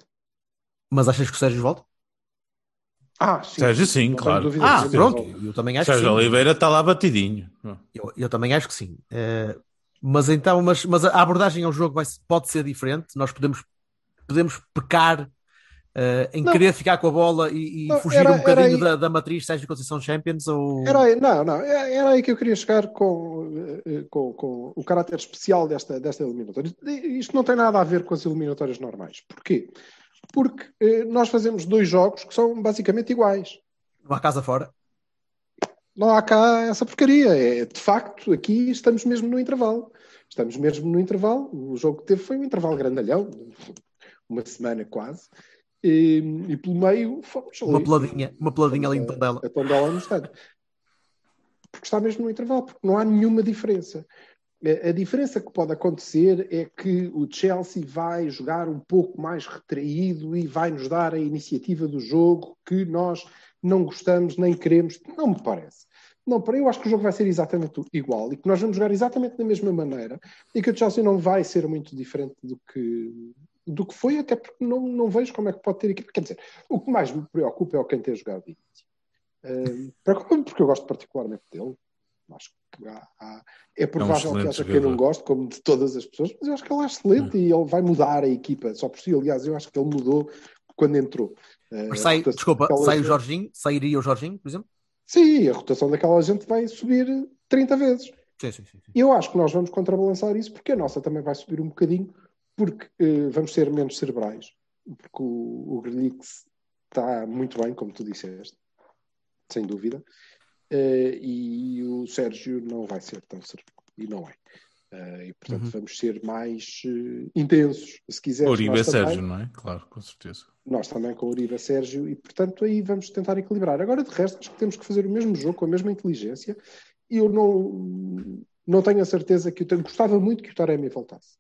Mas achas que o Sérgio volta? Ah, sim. Sérgio, sim, Não claro. Ah, pronto. Eu também acho Sérgio que sim. Oliveira está lá batidinho. Eu, eu também acho que sim. Eh, mas então, mas, mas a abordagem ao jogo vai, pode ser diferente. Nós podemos, podemos pecar eh, em Não. querer ficar com a bola e, e Não, fugir era- um bocadinho aí- da, da matriz Sérgio Conceição Champions ou Era aí, não, não, é- era aí que eu queria chegar com, eh, eh, com, com o caráter especial desta, desta eliminatória. Isto não tem nada a ver com as eliminatórias normais. Porquê? Porque eh, nós fazemos dois jogos que são basicamente iguais. uma casa fora. Não há cá essa porcaria. É, de facto, aqui estamos mesmo no intervalo. Estamos mesmo no intervalo. O jogo que teve foi um intervalo grandalhão, uma semana quase. E, e pelo meio fomos ali. Uma peladinha, uma peladinha ali em Tondela. a Tondela no estádio. Porque está mesmo no intervalo, porque não há nenhuma diferença. A, a diferença que pode acontecer é que o Chelsea vai jogar um pouco mais retraído e vai nos dar a iniciativa do jogo que nós não gostamos nem queremos. Não me parece. Não, para eu acho que o jogo vai ser exatamente igual e que nós vamos jogar exatamente da mesma maneira e que o Chelsea não vai ser muito diferente do que, do que foi, até porque não, não vejo como é que pode ter equipe. Quer dizer, o que mais me preocupa é o quem ter jogado início. Uh, para- porque eu gosto particularmente dele. Acho que há- há- é provável que excelente haja quem não goste, como de todas as pessoas, mas eu acho que ele é excelente e ele vai mudar a equipa só por si. Aliás, eu acho que ele mudou quando entrou. Eh, Mas sai, rotação desculpa, sai o gente- Jorginho, sairia o Jorginho, por exemplo? Sim, a rotação daquela gente vai subir 30 vezes. Sim, sim, sim. Eu acho que nós vamos contrabalançar isso porque a nossa também vai subir um bocadinho, porque eh, vamos ser menos cerebrais. Porque o, o Grelix está muito bem, como tu disseste, sem dúvida. Eh, e o Sérgio não vai ser tão cerebral. E não é. Eh, e portanto Uhum. vamos ser mais eh, intensos, se quiseres. Uribe é. Sérgio, não é? Claro, com certeza. Nós também com o Uribe Sérgio, e portanto aí vamos tentar equilibrar. Agora, de resto, acho que temos que fazer o mesmo jogo, com a mesma inteligência. E eu não, não tenho a certeza que eu tenho. Gostava muito que o Taremi voltasse.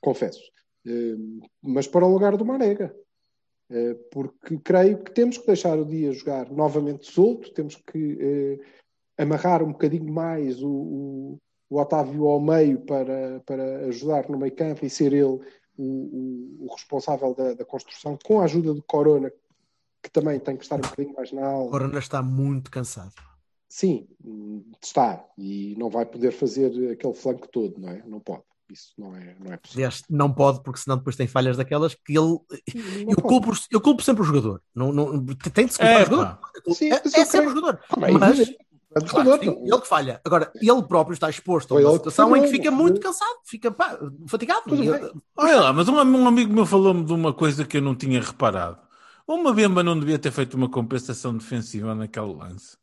Confesso. Eh, mas para o lugar do Marega. Porque creio que temos que deixar o dia jogar novamente solto, temos que amarrar um bocadinho mais o, o, o Otávio ao meio para, para ajudar no meio campo e ser ele o, o- o responsável da, da construção, com a ajuda do Corona, que também tem que estar um bocadinho mais na O aula. Corona está muito cansado. Sim, está. E não vai poder fazer aquele flanco todo, não é? Não pode. Isso não é, não é possível. Aliás, não pode, porque senão depois tem falhas daquelas que ele. Eu culpo, eu culpo sempre o jogador. Não, não, tem de se culpar É, o jogador. Sim, é é sempre o jogador. É Mas, é do claro, sim, ele que falha. Agora, ele próprio está exposto a uma situação em que fica não muito foi? cansado, fica pá, fatigado. Ele- Olha lá, mas um, um amigo meu falou-me de uma coisa que eu não tinha reparado. Uma Bemba não devia ter feito uma compensação defensiva naquele lance.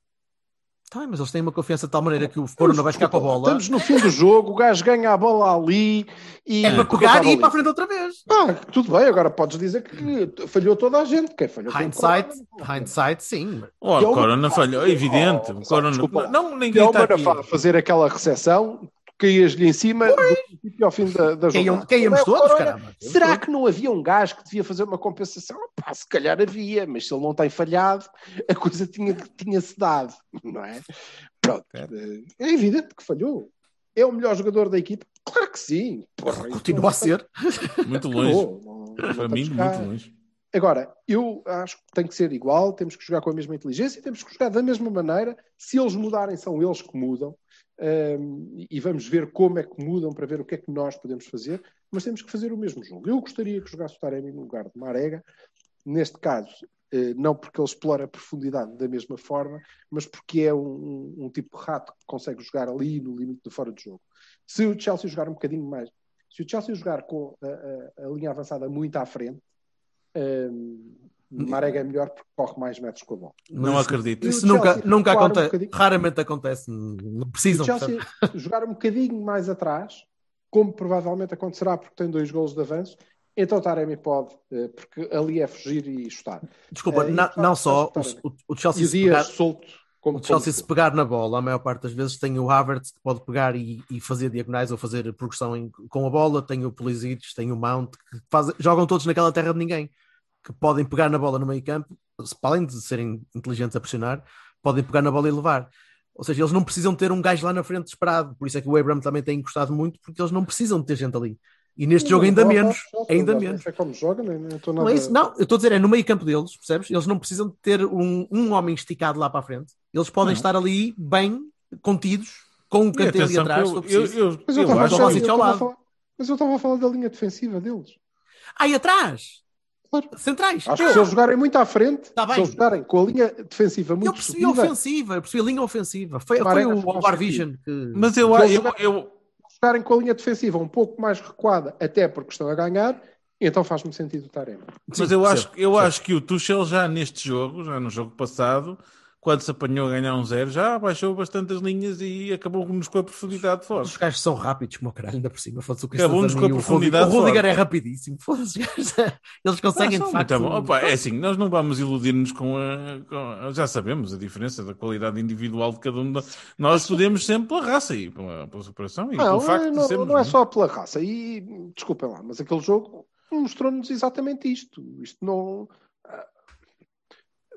Tá mas eles têm uma confiança de tal maneira que o Corona vai ficar com a bola. Estamos no fim do jogo, o gajo ganha a bola ali e. É para pegar e ir para a frente outra vez. Ah, tudo bem, agora podes dizer que falhou toda a gente. Quem falhou Hindsight, hindsight, sim. Oh, o Corona falhou, é evidente. Oh, o Corona... desculpa. Não, ninguém o está aqui. A fazer aquela recepção, caías-lhe em cima do princípio ao fim da, da jogada. caíamos é todos, Corona. caramba. Será que não havia um gajo que devia fazer uma compensação? Pá, se calhar havia, mas se ele não tem falhado, a coisa tinha, tinha-se dado, não é? Pronto, é evidente que falhou. É o melhor jogador da equipe? Claro que sim. Porra, Continua não a ser. Muito longe. Acabou, não- não Para mim, muito longe. Agora, eu acho que tem que ser igual, temos que jogar com a mesma inteligência, temos que jogar da mesma maneira. Se eles mudarem, são eles que mudam. Um, e vamos ver como é que mudam para ver o que é que nós podemos fazer, mas temos que fazer o mesmo jogo. Eu gostaria que jogasse o Taremi no lugar de Marega, neste caso, eh, não porque ele explora a profundidade da mesma forma, mas porque é um, um tipo de rato que consegue jogar ali no limite do fora de jogo. Se o Chelsea jogar um bocadinho mais, se o Chelsea jogar com a, a- a linha avançada muito à frente, um, Marega é melhor porque corre mais metros com a bola. Não Mas acredito. Isso nunca, nunca um acontece. bocadinho. Raramente acontece. Não Se precisam. o Chelsea jogar um bocadinho mais atrás, como provavelmente acontecerá porque tem dois golos de avanço, então o Taremi pode, eh, porque ali é fugir e chutar. Desculpa, Eh, não, não só o, o- Chelsea, se pegar, solto como o Chelsea como- se pegar na bola, a maior parte das vezes tem o Havertz que pode pegar e, e fazer diagonais ou fazer progressão em- com a bola, tem o Pulisic, tem o Mount, que faz- jogam todos naquela terra de ninguém, que podem pegar na bola no meio campo, além de serem inteligentes a pressionar, podem pegar na bola e levar. Ou seja, eles não precisam ter um gajo lá na frente esperado, por isso é que o Abraham também tem encostado muito, porque eles não precisam de ter gente ali. E neste jogo ainda Não, menos, não, não, ainda não, menos. Sei como joga, nem, nem estou Não é isso, não. Eu estou a dizer, é no meio campo deles, percebes? Eles não precisam de ter um, um homem esticado lá para a frente. Eles podem Não. estar ali bem contidos, com um E canto ali atrás. eu, eu, eu, Mas eu eu estava a falar- Kovacic eu ao estava a lado. falar- Mas eu estava a falar da linha defensiva deles. Aí atrás! Centrais! Acho que se eles jogarem muito à frente, Tá bem. se eles jogarem com a linha defensiva Eu muito percebi a subida, ofensiva, eu percebi a linha ofensiva. Foi, foi Marega o War Vision que. Mas eu, Eles eu, eu, jogarem com a linha defensiva um pouco mais recuada, até porque estão a ganhar, então faz-me sentido o Taremi. mas Sim, eu, percebo, acho, eu acho que o Tuchel já neste jogo, já no jogo passado, quando se apanhou a ganhar um zero, já baixou bastante as linhas e acabou-nos com a profundidade fora. Os gajos são rápidos como o caralho, ainda por cima. Foda-se o Acabou-nos Christensen com a profundidade. O Rudiger é rapidíssimo. Foda-se, Eles conseguem Ah, de facto. Opa, é assim, nós não vamos iludir-nos com a, com a- Já sabemos a diferença da qualidade individual de cada um. Nós podemos sempre pela raça e pela, pela superação e Não, pelo facto não, de sermos. não é não é? só pela raça. E desculpem lá, mas aquele jogo mostrou-nos exatamente isto. Isto não.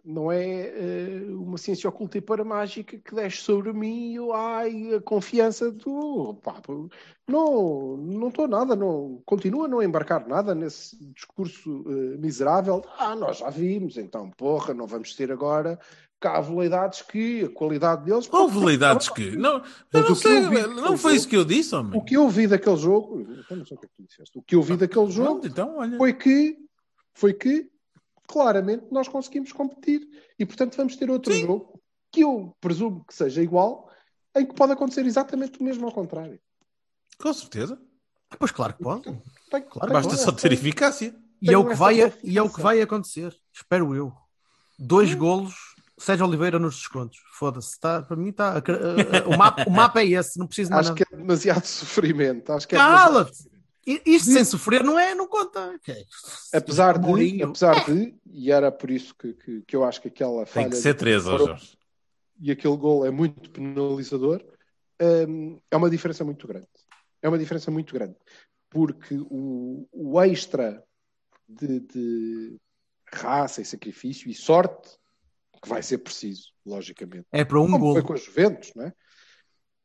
Não é eh, uma ciência oculta e paramágica que desce sobre mim e eu, ai, a confiança do. Pá, não, não estou nada, não, continuo a não embarcar nada nesse discurso eh, miserável. Ah, nós já vimos, então, porra, não vamos ter agora cá veleidades que a qualidade deles. Ou veleidades que. Não, não o que sei, vi não foi isso que eu disse, homem. O que eu vi daquele jogo, eu não sei o que é que tu disseste, o que eu vi daquele jogo Pronto, então, olha. foi que, foi que claramente nós conseguimos competir e portanto vamos ter outro Sim. jogo que eu presumo que seja igual, em que pode acontecer exatamente o mesmo ao contrário. Com certeza. Ah, Pois claro que pode. Tenho- Claro, tenho Basta essa- só ter eficácia. E é, o que vai, e é o que vai acontecer. Espero eu. Dois golos, Sérgio Oliveira nos descontos. Foda-se. Tá, para mim está. o, mapa, o mapa é esse, não preciso mais Acho nada. que é demasiado sofrimento. Acho que é demasiado Cala-te! Isto sem sofrer não é, não conta. É- Apesar de, Mourinho. apesar de, e era por isso que, que, que eu acho que aquela Tem falha que ser três, Jorge. e aquele gol é muito penalizador, hum, é uma diferença muito grande. É uma diferença muito grande. Porque o, o extra de, de raça e sacrifício e sorte, que vai ser preciso, logicamente. É para um Como foi golo. com os Juventus, não é?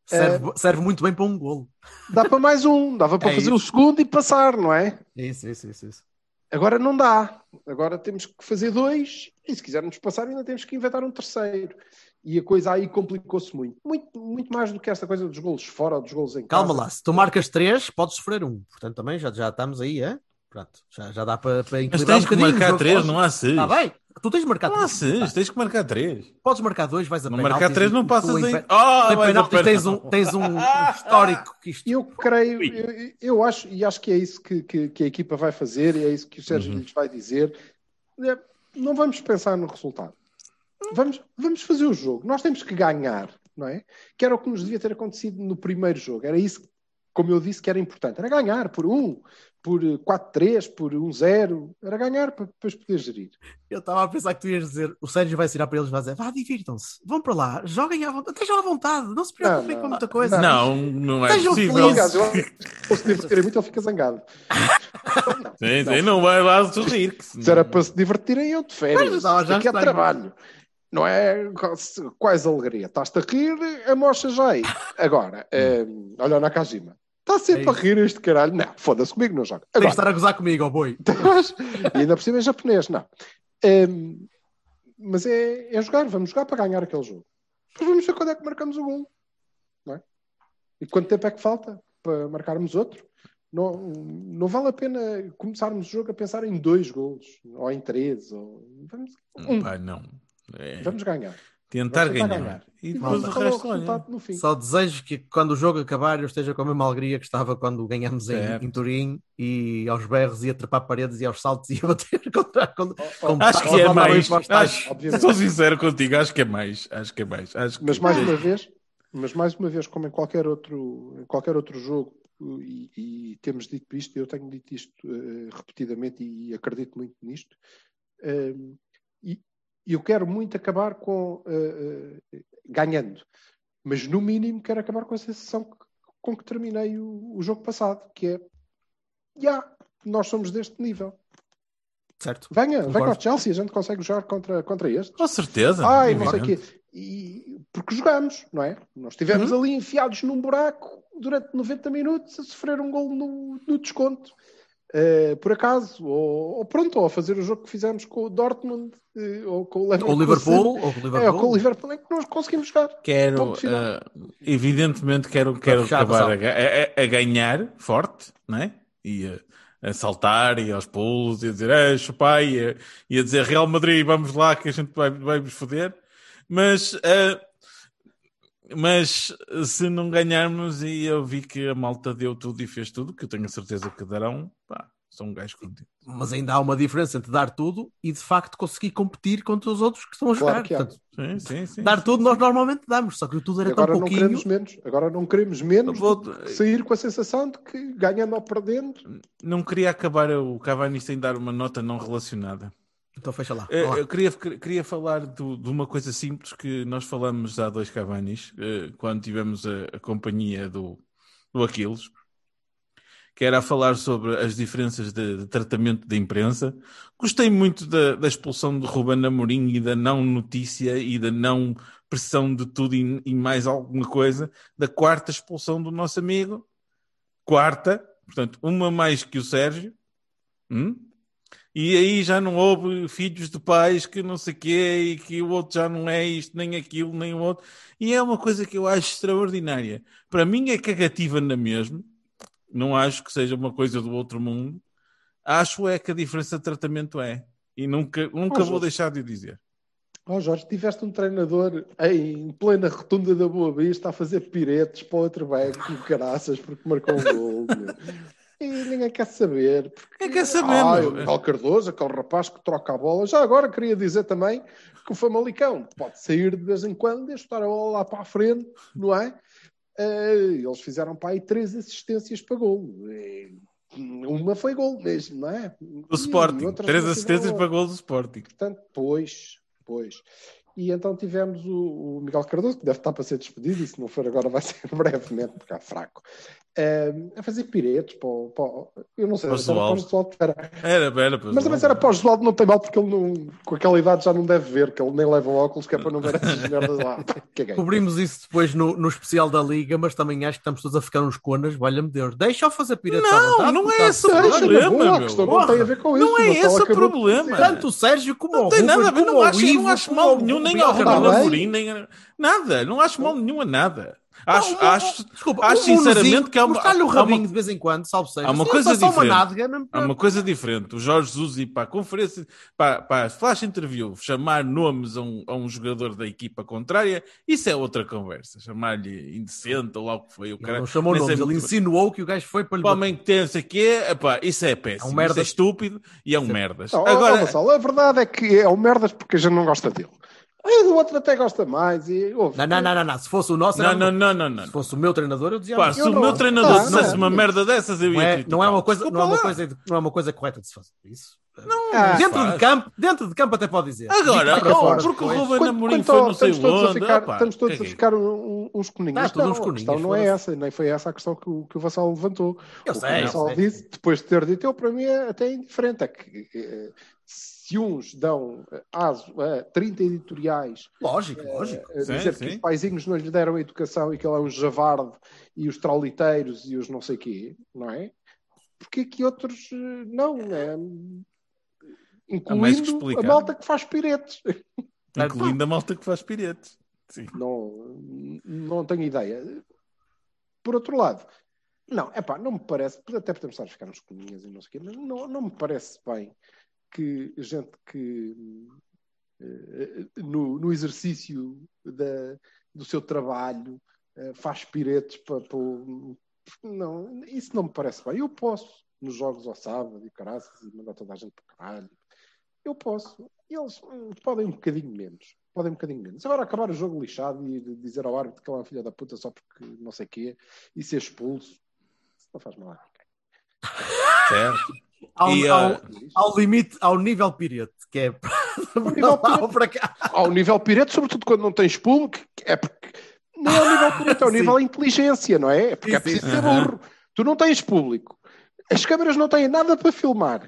Serve, serve muito bem para um golo. Dá para mais um, dava para É fazer isso. o segundo e passar, não é? Isso, isso, isso. isso. Agora não dá. Agora temos que fazer dois e se quisermos passar ainda temos que inventar um terceiro. E a coisa aí complicou-se muito. muito. Muito mais do que esta coisa dos golos fora ou dos golos em casa. Calma lá, se tu marcas três, podes sofrer um. Portanto, também já, já estamos aí, é? Pronto, já, já dá para, para Mas tens um que marcar o jogo três, foge. não há seis. Está bem, tu tens de marcar Não há três. seis, tens que marcar três. Podes marcar dois, vais a Não penaltis marcar três, e- não passas em. Oh, Em penaltis tens um, tens um histórico que isto. Eu creio, eu, eu acho, e acho que é isso que, que- que a equipa vai fazer, e é isso que o Sérgio Uhum. lhes vai dizer. É, Não vamos pensar no resultado. Vamos, vamos fazer o jogo. Nós temos que ganhar, não é? Que era o que nos devia ter acontecido no primeiro jogo. Era isso, como eu disse, que era importante. Era ganhar por um, por eh, 4-3, por 1-0. Era ganhar para depois poder gerir. Eu estava a pensar que tu ias dizer, o Sérgio vai tirar para eles e vai dizer, vá, divirtam-se, vão para lá, joguem à vontade, estejam à vontade, não se preocupem Não, não, com muita coisa. Não, não é Sejam possível. felizes. Que se divertirem muito, ele fica zangado. Não, Sim, não. sim, não vai lá sorrir. Se era para se divertirem, eu de férias. aqui é trabalho. Não é quais alegria. Estás-te a rir, a mocha já aí. Agora, eh, olha o Nakajima. Está sempre É a rir este caralho. Não, foda-se comigo, não joga. Tens de Agora, estar a gozar comigo, ó boi. estás- e ainda por cima é japonês, não. Em, mas é, é jogar, vamos jogar para ganhar aquele jogo. Depois vamos ver quando é que marcamos o gol. Não é? E quanto tempo é que falta para marcarmos outro? Não, não vale a pena começarmos o jogo a pensar em dois gols, ou em três, ou... Vamos, um. Pá, não. É, Vamos ganhar. Tentar tentar ganhar. ganhar. E E depois o é resto, olha. resultado no fim. Só desejo que quando o jogo acabar eu esteja com a mesma alegria que estava quando ganhamos em, em Turim e aos berros ia trepar paredes e aos saltos ia bater contra, contra, Acho que aos é balões mais. para os tais. Acho, obviamente. sou sincero contigo, acho que é mais. Acho que é mais. Acho que Mas mais uma vez, mas mais uma vez, como em qualquer outro, em qualquer outro jogo, e, e temos dito isto, eu tenho dito isto eh, repetidamente e acredito muito nisto, eh, e e eu quero muito acabar com eh, eh, ganhando, mas no mínimo quero acabar com a sensação que- com que terminei o, o jogo passado, que é já, nós somos deste nível. Certo. Venha, venha ao Chelsea, a gente consegue jogar contra, contra este. Com certeza. Ai, não sei o quê. E, porque jogamos, não é? Nós estivemos ali enfiados num buraco durante 90 minutos a sofrer um gol no, no desconto. Eh, por acaso, ou, ou pronto, ou a fazer o jogo que fizemos com o Dortmund eh, ou com o Ou. Liverpool, ou com o É, ou com o Liverpool. Liverpool é que nós conseguimos jogar. Quero, eh, evidentemente, quero, quero acabar a, a- a- ganhar forte, não é? E a, a saltar e aos pulos e a dizer, é, chupai, e a, e a dizer Real Madrid, vamos lá que a gente vai, vai nos foder. Mas, mas se não ganharmos, e eu vi que a malta deu tudo e fez tudo, que eu tenho a certeza que darão, pá, sou um gajo contigo. Mas ainda há uma diferença entre dar tudo e de facto conseguir competir contra os outros que estão a jogar. Claro que há. Portanto, Sim, sim, sim. dar tudo nós normalmente damos, só que o tudo era tão Agora não pouquinho. queremos menos. Agora não queremos menos Vou- sair com a sensação de que ganhando ou perdendo. Não queria acabar o Cavani sem dar uma nota não relacionada. Então fecha lá. Eh, lá. Eu queria, queria falar do- de uma coisa simples que nós falamos há dois Cavanis, eh, quando tivemos a, a companhia do, do Aquiles, que era a falar sobre as diferenças de, de tratamento da imprensa. Gostei muito da, da expulsão de Ruben Amorim e da não notícia e da não pressão de tudo e, e mais alguma coisa, da quarta expulsão do nosso amigo. Quarta, portanto, uma mais que o Sérgio. Hum? E aí já não houve filhos de pais que não sei quê e que o outro já não é isto, nem aquilo, nem o outro. E é uma coisa que eu acho extraordinária. Para mim é cagativa na mesma. Não acho que seja uma coisa do outro mundo. Acho é que a diferença de tratamento é. E nunca, nunca Oh, vou deixar de dizer. Ó Jorge, tiveste um treinador em plena rotunda da Boa Vista a fazer piretes para o outro back com caraças porque marcou um gol. E ninguém quer saber. Porque... Quem quer saber, Ah, o Miguel Cardoso, aquele rapaz que troca a bola. Já agora queria dizer também que o Famalicão pode sair de vez em quando e chutar a bola lá para a frente, não é? Eh, eles fizeram para aí três assistências para gol. Uma foi gol mesmo, não é? Do Sporting. Três assistências para gol do Sporting. Portanto, pois, pois. E então tivemos o, o Miguel Cardoso, que deve estar para ser despedido, e se não for agora vai ser brevemente, porque é fraco, eh, a fazer piretes para, o- para o- eu não sei, se era para o era. Era, era. mas também se era para o Josualdo não tem mal, porque ele não, com aquela idade já não deve ver, que ele nem leva óculos, que é para não ver essas merdas lá. Caguei. Cobrimos isso depois no, no especial da Liga, mas também acho que estamos todos a ficar uns conas, valha-me Deus. Deixa-o fazer piretes à Não, vontade, não é esse o problema, boa, meu. questão não tem a ver com isso. não é esse o de problema. Tanto o Sérgio como Não o tem Ruben, nada a ver, não acho, eu Ivo, não acho como mal nenhum, nem ao Cardoso. Amorim, nem nada, não acho mal nenhum a nada. Acho, Não, acho, Desculpa, acho sinceramente que há uma, mostrar-lhe o há uma- rabinho de vez em quando, salve seja. há uma Se coisa ele só uma diferente. nádega, não- há uma coisa diferente. O Jorge Jesus ir para a conferência, para, para a flash interview, chamar nomes a um, a um jogador da equipa contrária, isso é outra conversa. Chamar-lhe indecente ou lá o que foi. O Ele cara, não chamou nomes, ele insinuou que o gajo foi para lhe O homem que tem não sei o quê, epá, isso é péssimo, É um merda. isso é estúpido e é um merdas. Não, ó, ó, Agora, Gonçalo, a verdade é que é o merdas porque a gente não gosta dele. Do outro até gosta mais. E, ouve, Não, não, não, não, não. Se fosse o nosso, não, era- não, não, não, não. se fosse o meu treinador, eu dizia Pá, não. se eu o meu treinador Não, dissesse uma merda dessas, eu ia Não é, é uma coisa, não é uma coisa, não é uma coisa correta de se fazer. Isso. Ah, dentro faz. de campo, dentro de campo até pode dizer. Agora, oh, porque o. Ruben Quanto- Amorim quanto foi não sei estamos todos a ficar, estamos todos a caguei. ficar um- uns coninhos. Tá, todos não, uns a coninhos, questão não é essa, nem foi essa a questão que o, que o Vassal levantou. Eu o que sei, o eu Vassal disse, depois de ter dito, eu para mim é até indiferente. É que eh, se uns dão eh, aso a 30 editoriais Lógico, lógico. a Sim, dizer sim. que os paizinhos não lhe deram a educação e que ele é um javarde e os trauliteiros e os não sei quê, não é? Porque que outros eh, não, é? Incluindo a malta que faz piretes. Incluindo a malta que faz piretes. Sim. Não, não tenho ideia. Por outro lado, não, é pá, não me parece, até podemos estar a ficar uns cominhas e não sei o quê, mas não, não me parece bem que gente que eh, no, no exercício da, do seu trabalho eh, faz piretes para, para o- não, isso não me parece bem. Eu posso, nos jogos ao sábado e caraças, e mandar toda a gente para caralho. Eu posso. Eles hum, podem um bocadinho menos. Podem um bocadinho menos. Agora acabar o jogo lixado e dizer ao árbitro que é uma filha da puta só porque não sei o quê e ser expulso. Isso não faz mal a ninguém. Certo. Ao, E, ao- ah, ao limite, ao nível pirete, que é para nível cá. Ao nível pirete, sobretudo quando não tens público, é porque não é o nível pirete, é o nível inteligência, não é? É porque é Sim, sim, preciso sim. ser burro. Tu não tens público. As câmaras não têm nada para filmar.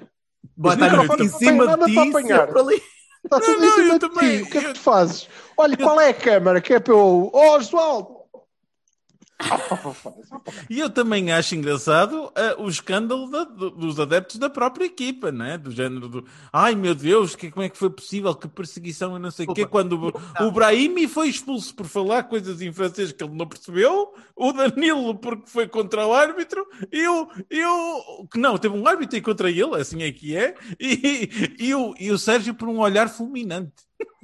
Microfones em cima de ti, sempre ali. Está tudo Não, em cima eu de também- ti. O que é que tu fazes? Olha, qual é a câmara que é para eu. Oh, Oswaldo! E eu também acho engraçado ah, o escândalo da- do- dos adeptos da própria equipa, né? Do género do ai meu Deus, que, como é que foi possível? Que perseguição e não sei o quê. Quando o, o Brahimi foi expulso por falar coisas em francês que ele não percebeu, o Danilo porque foi contra o árbitro, e o, e o que não, teve um árbitro aí contra ele, assim é que é, e, e, o, e o Sérgio por um olhar fulminante.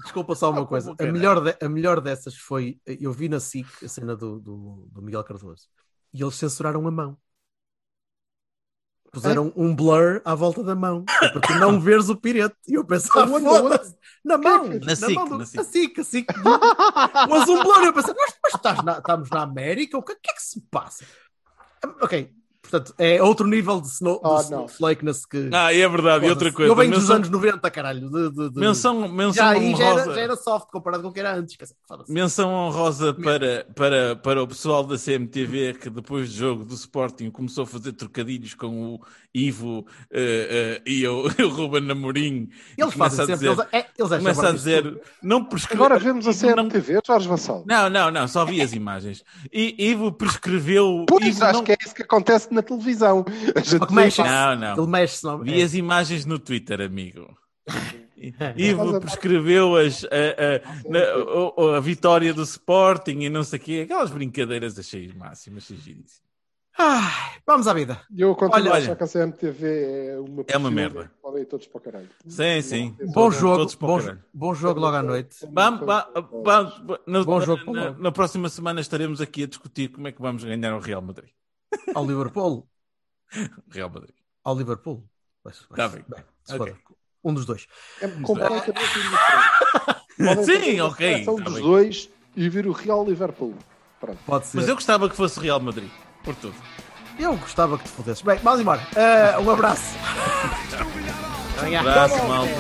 Desculpa só uma Ah, coisa. A melhor, de- a melhor dessas foi. Eu vi na SIC a cena do, do, do Miguel Cardoso e eles censuraram a mão. Puseram um blur à volta da mão é para tu não veres o pirete. E eu pensava, Aonde, foda-se, na mão, é Na SIC, mão do- na SIC. na SIC. Mas um blur, eu pensei, mas, mas estás na- estamos na América? O que, o que é que se passa? Ok, Portanto, é outro nível de, snow, Ah, de não. snowflakeness que. Ah, é verdade. E outra coisa. Eu venho dos menção, anos 90, caralho. De, de, de... menção, menção já aí já honrosa. era, já era soft comparado com o que era antes. Menção honrosa para, para, para o pessoal da CMTV que depois do jogo do Sporting começou a fazer trocadilhos com o Ivo eh, eh, e o, o Ruben Namorim. Eles começa fazem a sempre. dizer, Eles, é, eles acham começa a tudo. dizer não prescreve. Agora vemos a Ivo não- CMTV, Jorge Vassal. Não, não, não, só vi as imagens. E Ivo prescreveu. Pois, Ivo acho não... que é isso que acontece na televisão. A gente Só que mexe. Não, não. Ele mexe, não. Vi é. as imagens no Twitter, amigo. Ivo prescreveu as, a, a, na- a- a vitória do Sporting e não sei o quê. Aquelas brincadeiras achei máximas. Ai, vamos à vida. Eu continuo Olha, a achar que a CMTV é uma É uma merda. Podem ir todos para o caralho. Sim, sim. Bom jogo, bom, bom jogo logo à noite. Vamos, va- vamos, na, Bom jogo na, na próxima semana estaremos aqui a discutir como é que vamos ganhar o Real Madrid. Ao Liverpool. Real Madrid. Ao Liverpool. Pois, pois. Tá bem. se Ok. for. Um dos dois. É completamente diferente. Sim, ok, seleção tá dos bem. dois e vir o Real Liverpool. Pronto. Pode ser. Mas eu gostava que fosse Real Madrid. Por tudo. Eu gostava que te fodesses. Bem, vamos embora. Eh, um abraço. Amanhã. Abraço, malta.